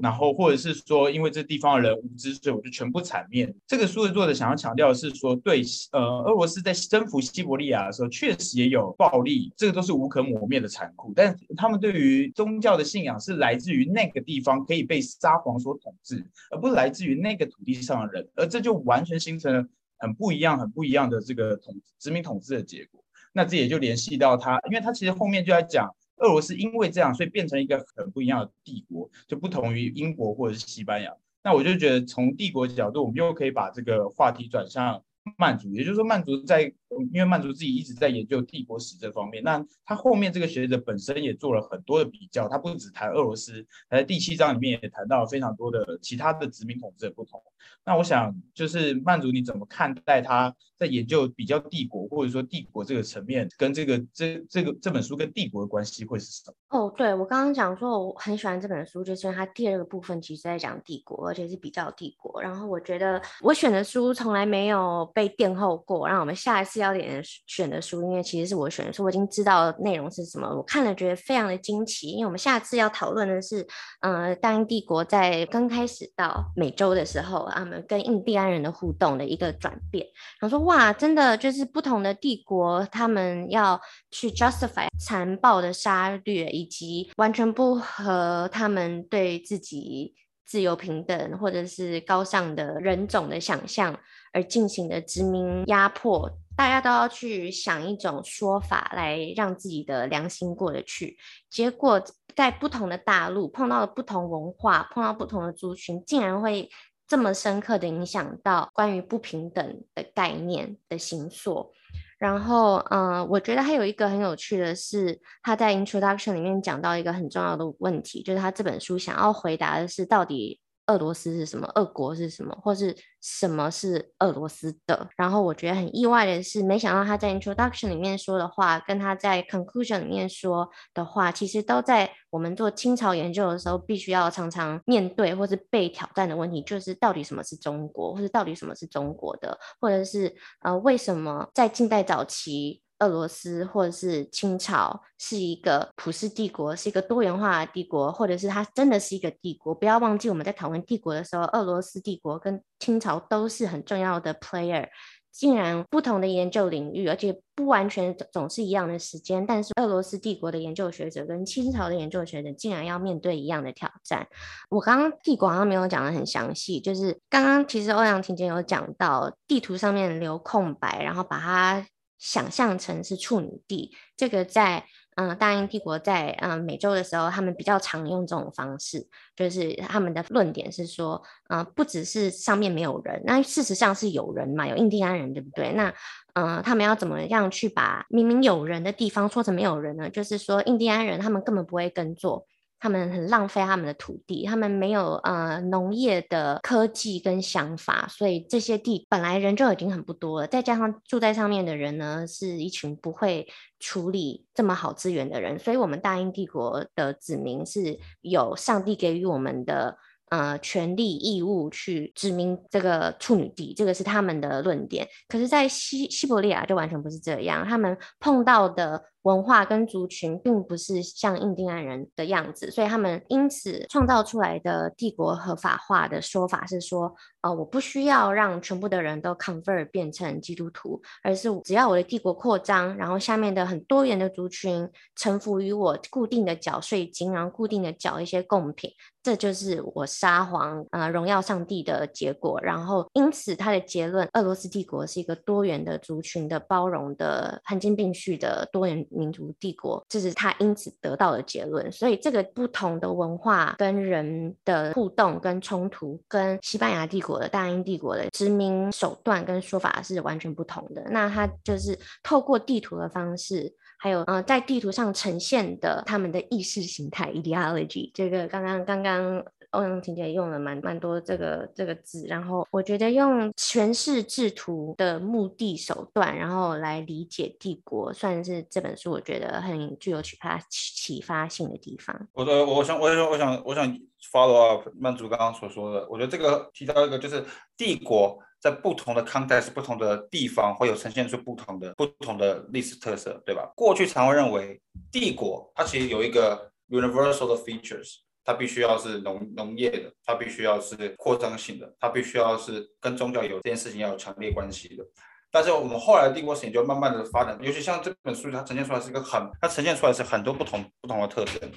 B: 然后或者是说，因为这地方的人无知，所以我就全部铲灭。这个书的作者想要强调的是说，对，呃，俄罗斯在征服西伯利亚的时候，确实也有暴力，这个都是无可磨灭的残酷。但他们对于宗教的信仰是来自于那个地方可以被沙皇所统治，而不是来自于那个土地上的人，而这就完全形成了很不一样、很不一样的这个统殖民统治的结果。那这也就联系到他，因为他其实后面就在讲俄罗斯因为这样，所以变成一个很不一样的帝国，就不同于英国或者是西班牙。那我就觉得从帝国角度，我们又可以把这个话题转向曼族，也就是说曼族在，因为曼族自己一直在研究帝国史这方面，那他后面这个学者本身也做了很多的比较，他不只谈俄罗斯，他在第七章里面也谈到非常多的其他的殖民统治的不同。那我想就是曼族你怎么看待他在研究比较帝国或者说帝国这个层面，跟这个这这个这本书跟帝国的关系会是什么？
A: 哦，对，我刚刚讲说我很喜欢这本书，就是因为它第二个部分其实在讲帝国，而且是比较帝国。然后我觉得我选的书从来没有被垫后过，让我们下一次要点选的书，因为其实是我选的书，我已经知道内容是什么，我看了觉得非常的惊奇。因为我们下次要讨论的是，呃，大英帝国在刚开始到美洲的时候，他们跟印第安人的互动的一个转变。然后说哇，真的就是不同的帝国，他们要去 justify 残暴的杀掠，以及完全不合他们对自己自由平等或者是高尚的人种的想象而进行的殖民压迫。大家都要去想一种说法来让自己的良心过得去，结果在不同的大陆碰到了不同文化，碰到不同的族群，竟然会这么深刻的影响到关于不平等的概念的形塑。然后，嗯、我觉得还有一个很有趣的是，他在 introduction 里面讲到一个很重要的问题，就是他这本书想要回答的是到底。俄罗斯是什么？俄国是什么？或是什么是俄罗斯的？然后我觉得很意外的是，没想到他在 introduction 里面说的话，跟他在 conclusion 里面说的话，其实都在我们做清朝研究的时候必须要常常面对或是被挑战的问题，就是到底什么是中国，或是到底什么是中国的，或者是呃，为什么在近代早期，俄罗斯或者是清朝是一个普世帝国，是一个多元化的帝国，或者是它真的是一个帝国。不要忘记，我们在讨论帝国的时候，俄罗斯帝国跟清朝都是很重要的 player。竟然不同的研究领域，而且不完全总是一样的时间，但是俄罗斯帝国的研究学者跟清朝的研究学者竟然要面对一样的挑战。我刚刚帝国好像没有讲得很详细，就是刚刚其实欧阳婷姐有讲到地图上面留空白，然后把它。想象成是处女地，这个在嗯、大英帝国在嗯、美洲的时候，他们比较常用这种方式，就是他们的论点是说，嗯、不只是上面没有人，那事实上是有人嘛，有印第安人，对不对？那嗯、他们要怎么样去把明明有人的地方说成没有人呢？就是说，印第安人他们根本不会耕作。他们很浪费他们的土地，他们没有呃农业的科技跟想法，所以这些地本来人就已经很不多了，再加上住在上面的人呢，是一群不会处理这么好资源的人，所以我们大英帝国的子民是有上帝给予我们的呃权利义务去殖民这个处女地，这个是他们的论点。可是，在西西伯利亚就完全不是这样，他们碰到的。文化跟族群并不是像印第安人的样子，所以他们因此创造出来的帝国合法化的说法是说，呃，我不需要让全部的人都 convert 变成基督徒，而是只要我的帝国扩张，然后下面的很多元的族群臣服于我固定的缴税金，然后固定的缴一些贡品，这就是我沙皇呃荣耀上帝的结果。然后因此他的结论，俄罗斯帝国是一个多元的族群的包容的、罕见并蓄的多元。民族帝国，这是他因此得到的结论。所以这个不同的文化跟人的互动跟冲突，跟西班牙帝国的大英帝国的殖民手段跟说法是完全不同的。那他就是透过地图的方式。还有，呃，在地图上呈现的他们的意识形态 （ideology），这个刚刚刚刚欧阳婷姐用了蛮蛮多这个这个字，然后我觉得用诠释制图的目的手段，然后来理解帝国，算是这本书我觉得很具有启发启发性的地方。
C: 我的，我想，我想，我想，我想 follow up 曼竹刚刚所说的，我觉得这个提到一个就是帝国。在不同的 context、不同的地方，会有呈现出不同的不同的历史特色，对吧？过去常会认为帝国它其实有一个 universal 的 features，它必须要是农农业的，它必须要是扩张性的，它必须要是跟宗教有这件事情要有强烈关系的。但是我们后来帝国史研究慢慢的发展，尤其像这本书，它呈现出来是一个很，它呈现出来是很多不同不同的特征。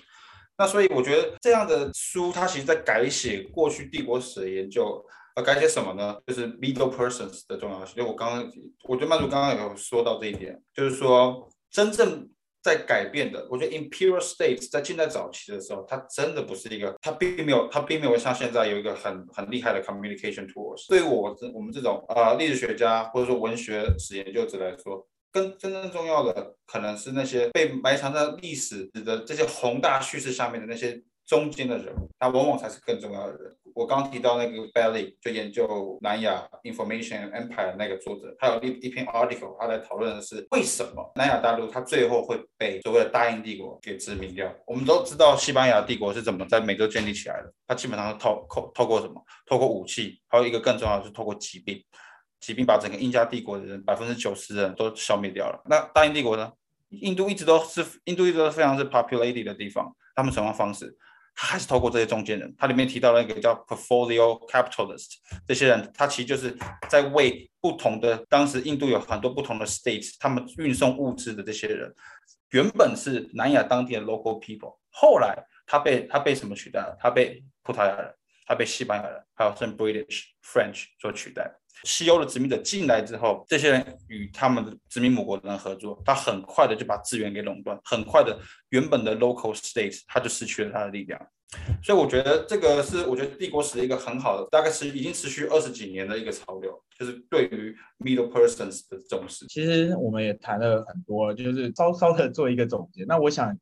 C: 那所以我觉得这样的书，它其实在改写过去帝国史的研究。呃，改写什么呢？就是 middle persons 的重要性。就我刚刚，我觉得曼竹刚刚有说到这一点，就是说真正在改变的，我觉得 imperial state 在近代早期的时候，它真的不是一个，它并没有，它并没有像现在有一个很很厉害的 communication tools。对我这我们这种呃历史学家或者说文学史研究者来说，更真正重要的可能是那些被埋藏在历史的这些宏大叙事下面的那些中间的人物，他往往才是更重要的人。我刚提到那个 Bailey 就研究南亚 Information Empire 那个作者，他有一一篇 article，他在讨论的是为什么南亚大陆它最后会被所谓的大英帝国给殖民掉。我们都知道西班牙帝国是怎么在美洲建立起来的，它基本上是透透透过什么？透过武器，还有一个更重要的是透过疾病，疾病把整个印加帝国的人百分之九十人都消灭掉了。那大英帝国呢？印度一直都是印度一直都非常是 populated 的地方，他们什么方式？他还是透过这些中间人，他里面提到了一个叫 portfolio capitalist，这些人他其实就是在为不同的当时印度有很多不同的 states，他们运送物资的这些人，原本是南亚当地的 local people，后来他被他被什么取代了？他被葡萄牙人，他被西班牙人，还有甚至 British French 所取代。西欧的殖民者进来之后，这些人与他们的殖民母国的人合作，他很快的就把资源给垄断，很快的原本的 local states 他就失去了他的力量。所以我觉得这个是我觉得帝国史的一个很好的，大概是已经持续二十几年的一个潮流，就是对于 middle persons 的重视。
B: 其实我们也谈了很多，就是稍稍的做一个总结。那我想。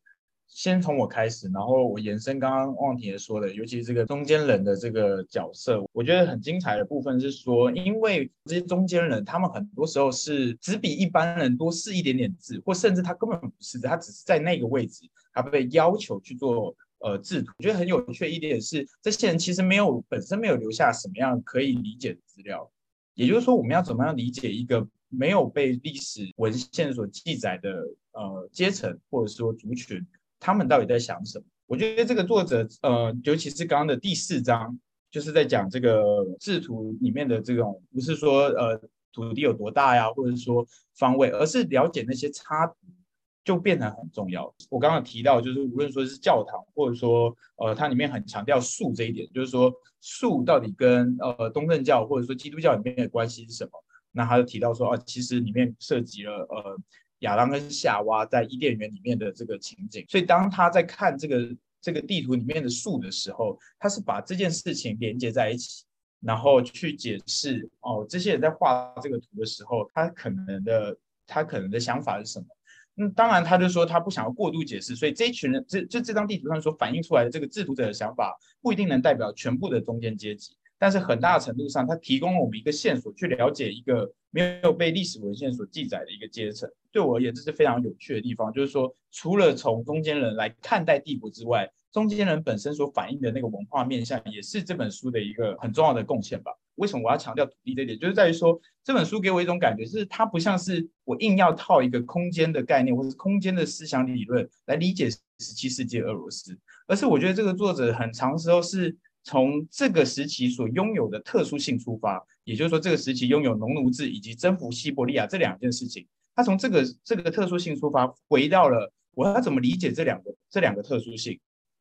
B: 先从我开始，然后我延伸刚刚汪婷也说的，尤其这个中间人的这个角色，我觉得很精彩的部分是说，因为这些中间人，他们很多时候是只比一般人多识一点点字，或甚至他根本不是，他只是在那个位置，他被要求去做呃制图。我觉得很有趣的一点是，这些人其实没有本身没有留下什么样可以理解的资料，也就是说，我们要怎么样理解一个没有被历史文献所记载的呃阶层或者说族群？他们到底在想什么？我觉得这个作者，呃，尤其是刚刚的第四章，就是在讲这个制图里面的这种，不是说呃土地有多大呀，或者是说方位，而是了解那些差，就变得很重要。我刚刚提到，就是无论说是教堂，或者说呃，它里面很强调树这一点，就是说树到底跟呃东正教或者说基督教里面的关系是什么？那他就提到说，啊，其实里面涉及了呃。亚当跟夏娃在伊甸园里面的这个情景，所以当他在看这个这个地图里面的树的时候，他是把这件事情连接在一起，然后去解释哦，这些人在画这个图的时候，他可能的他可能的想法是什么？嗯，当然他就说他不想要过度解释，所以这一群人这这这张地图上所反映出来的这个制图者的想法，不一定能代表全部的中间阶级。但是很大程度上，它提供了我们一个线索，去了解一个没有被历史文献所记载的一个阶层。对我而言，这是非常有趣的地方。就是说，除了从中间人来看待帝国之外，中间人本身所反映的那个文化面向，也是这本书的一个很重要的贡献吧。为什么我要强调土地这一点？就是在于说，这本书给我一种感觉，就是它不像是我硬要套一个空间的概念，或者是空间的思想理论来理解十七世纪俄罗斯，而是我觉得这个作者很长时候是。从这个时期所拥有的特殊性出发，也就是说，这个时期拥有农奴制以及征服西伯利亚这两件事情，他从这个这个特殊性出发，回到了我要怎么理解这两个这两个特殊性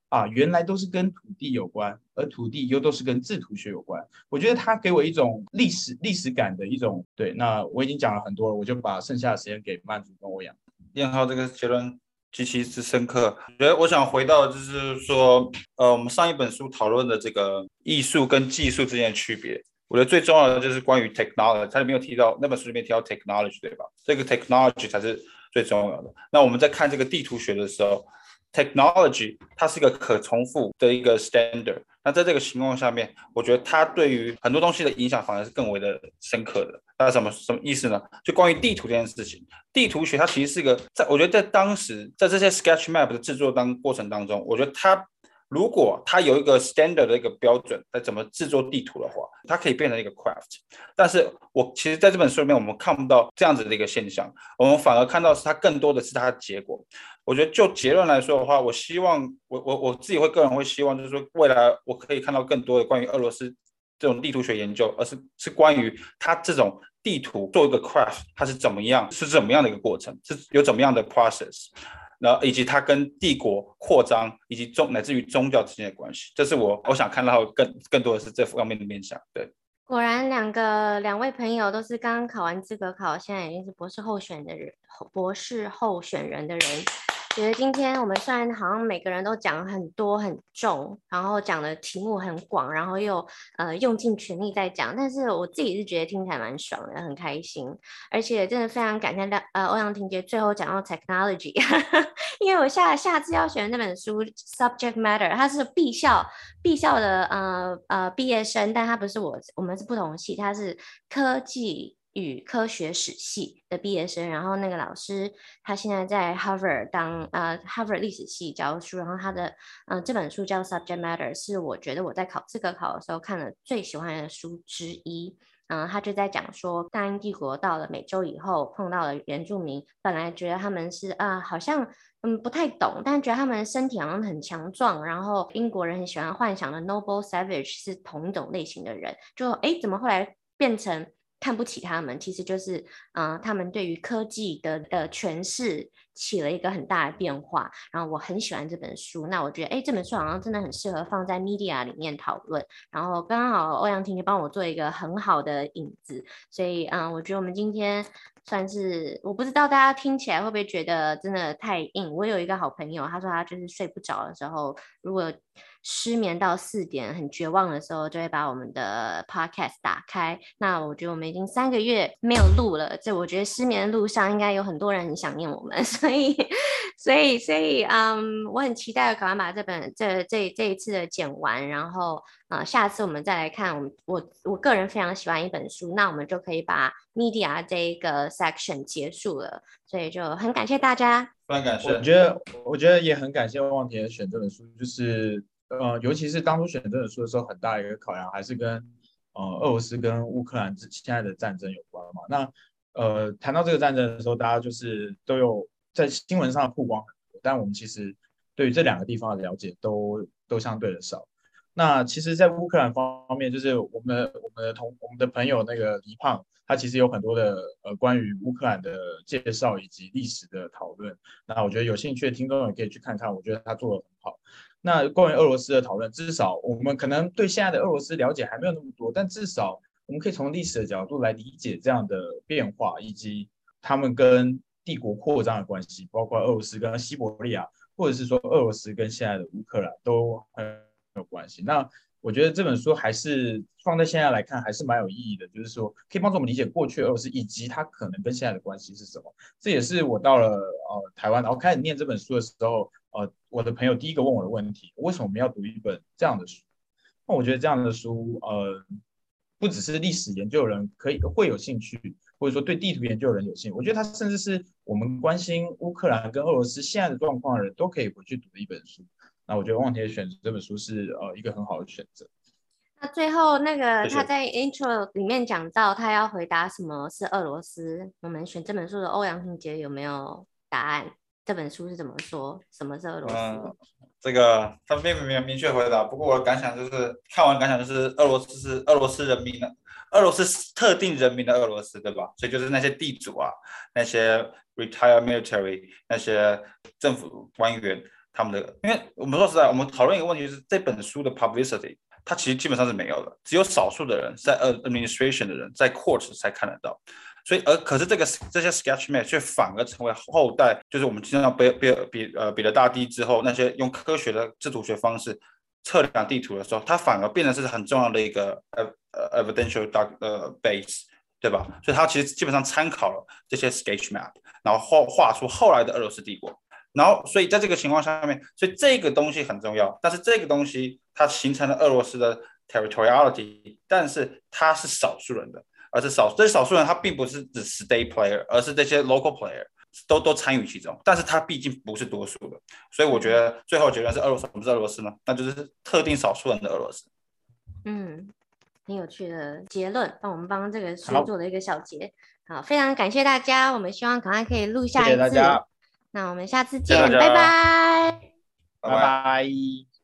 B: 啊？原来都是跟土地有关，而土地又都是跟制图学有关。我觉得他给我一种历史历史感的一种对。那我已经讲了很多了，我就把剩下的时间给曼竹跟我讲。
C: 燕浩这个结论极其之深刻。我觉得我想回到就是说，呃，我们上一本书讨论的这个艺术跟技术之间的区别，我觉得最重要的就是关于 technology，它里面有提到那本书里面提到 technology 对吧？这个 technology 才是最重要的。那我们在看这个地图学的时候，technology 它是一个可重复的一个 standard。那在这个情况下面，我觉得它对于很多东西的影响反而是更为的深刻的。那什么什么意思呢？就关于地图这件事情，地图学它其实是一个，在我觉得在当时在这些 sketch map 的制作当过程当中，我觉得它如果它有一个 standard 的一个标准在怎么制作地图的话，它可以变成一个 craft。但是我其实在这本书里面，我们看不到这样子的一个现象，我们反而看到是它更多的是它的结果。我觉得就结论来说的话，我希望我我我自己会个人会希望，就是说未来我可以看到更多的关于俄罗斯这种地图学研究，而是是关于它这种地图做一个 craft，它是怎么样，是怎么样的一个过程，是有怎么样的 process，然后以及它跟帝国扩张以及宗乃至于宗教之间的关系，这是我我想看到更更多的是这方面的面向。对，
A: 果然两个两位朋友都是刚刚考完资格考，现在已经是博士候选的人，博士候选人的人。觉得今天我们虽然好像每个人都讲很多很重，然后讲的题目很广，然后又呃用尽全力在讲，但是我自己是觉得听起来蛮爽的，很开心，而且真的非常感谢大呃欧阳婷姐最后讲到 technology，因为我下下次要选的那本书 subject matter，它是毕校毕校的呃呃毕业生，但他不是我，我们是不同系，他是科技。与科学史系的毕业生，然后那个老师他现在在 Harvard 当呃 Harvard 历史系教书，然后他的嗯、这本书叫 Subject Matter，是我觉得我在考资格考的时候看了最喜欢的书之一。嗯、他就在讲说大英帝国到了美洲以后碰到了原住民，本来觉得他们是啊、好像嗯不太懂，但觉得他们身体好像很强壮，然后英国人很喜欢幻想的 Noble Savage 是同一种类型的人，就哎怎么后来变成？看不起他们，其实就是，啊、他们对于科技的的诠释起了一个很大的变化。然后我很喜欢这本书，那我觉得，哎，这本书好像真的很适合放在 media 里面讨论。然后刚好欧阳婷就帮我做一个很好的引子，所以，嗯、我觉得我们今天算是，我不知道大家听起来会不会觉得真的太硬。我有一个好朋友，他说他就是睡不着的时候，如果失眠到四点很绝望的时候，就会把我们的 podcast 打开。那我觉得我们已经三个月没有录了，这我觉得失眠的路上应该有很多人很想念我们，所以，所以，所以，嗯，我很期待赶快把这本这这这一次的剪完，然后，呃，下次我们再来看。我我我个人非常喜欢一本书，那我们就可以把 media 这一个 section 结束了。所以就很感谢大家，
C: 非常感谢。
B: 我觉得我觉得也很感谢旺田选这本书，就是。呃，尤其是当初选这本书的时候，很大一个考量还是跟呃俄罗斯跟乌克兰之现在的战争有关嘛。那呃谈到这个战争的时候，大家就是都有在新闻上曝光很多，但我们其实对于这两个地方的了解都都相对的少。那其实，在乌克兰方面，就是我们我们的同我们的朋友那个黎胖，他其实有很多的呃关于乌克兰的介绍以及历史的讨论。那我觉得有兴趣的听众也可以去看看，我觉得他做的很好。那关于俄罗斯的讨论，至少我们可能对现在的俄罗斯了解还没有那么多，但至少我们可以从历史的角度来理解这样的变化，以及他们跟帝国扩张的关系，包括俄罗斯跟西伯利亚，或者是说俄罗斯跟现在的乌克兰都很有关系。那我觉得这本书还是放在现在来看还是蛮有意义的，就是说可以帮助我们理解过去俄罗斯以及它可能跟现在的关系是什么。这也是我到了呃台湾，然后开始念这本书的时候。呃，我的朋友第一个问我的问题，为什么我们要读一本这样的书？那我觉得这样的书，呃，不只是历史研究人可以会有兴趣，或者说对地图研究的人有兴趣，我觉得它甚至是我们关心乌克兰跟俄罗斯现在的状况的人都可以回去读的一本书。那我觉得汪铁选这本书是呃一个很好的选择。
A: 那最后那个他在 intro 里面讲到他要回答什么是俄罗斯，我们选这本书的欧阳婷杰有没有答案？这本书是怎么说？什么是俄罗斯？
C: 嗯，这个他并没有明确回答。不过我的感想就是，看完感想就是，俄罗斯是俄罗斯人民的，俄罗斯特定人民的俄罗斯，对吧？所以就是那些地主啊，那些 retired military，那些政府官员，他们的。因为我们说实在，我们讨论一个问题，是这本书的 publicity，它其实基本上是没有的，只有少数的人在 administration 的人在 court 才看得到。所以而可是这个这些 sketch map 却反而成为后代，就是我们经常比比比呃彼得大帝之后那些用科学的制图学方式测量地图的时候，它反而变成是很重要的一个呃呃 evidential doc 呃 base，对吧？所以它其实基本上参考了这些 sketch map，然后画画出后来的俄罗斯帝国。然后，所以在这个情况下面，所以这个东西很重要。但是这个东西它形成了俄罗斯的 territoriality，但是它是少数人的，而是少这些少数人，他并不是指 state player，而是这些 local player 都都参与其中。但是它毕竟不是多数的，所以我觉得最后结论是俄罗斯，什么是俄罗斯呢？那就是特定少数人的俄罗斯。
A: 嗯，很有趣的结论，帮我们帮这个书做了一个小结。好，好，非常感谢大家，我们希望赶快可以录下一次。谢谢大家。那我们下次见，拜拜，
C: 拜拜。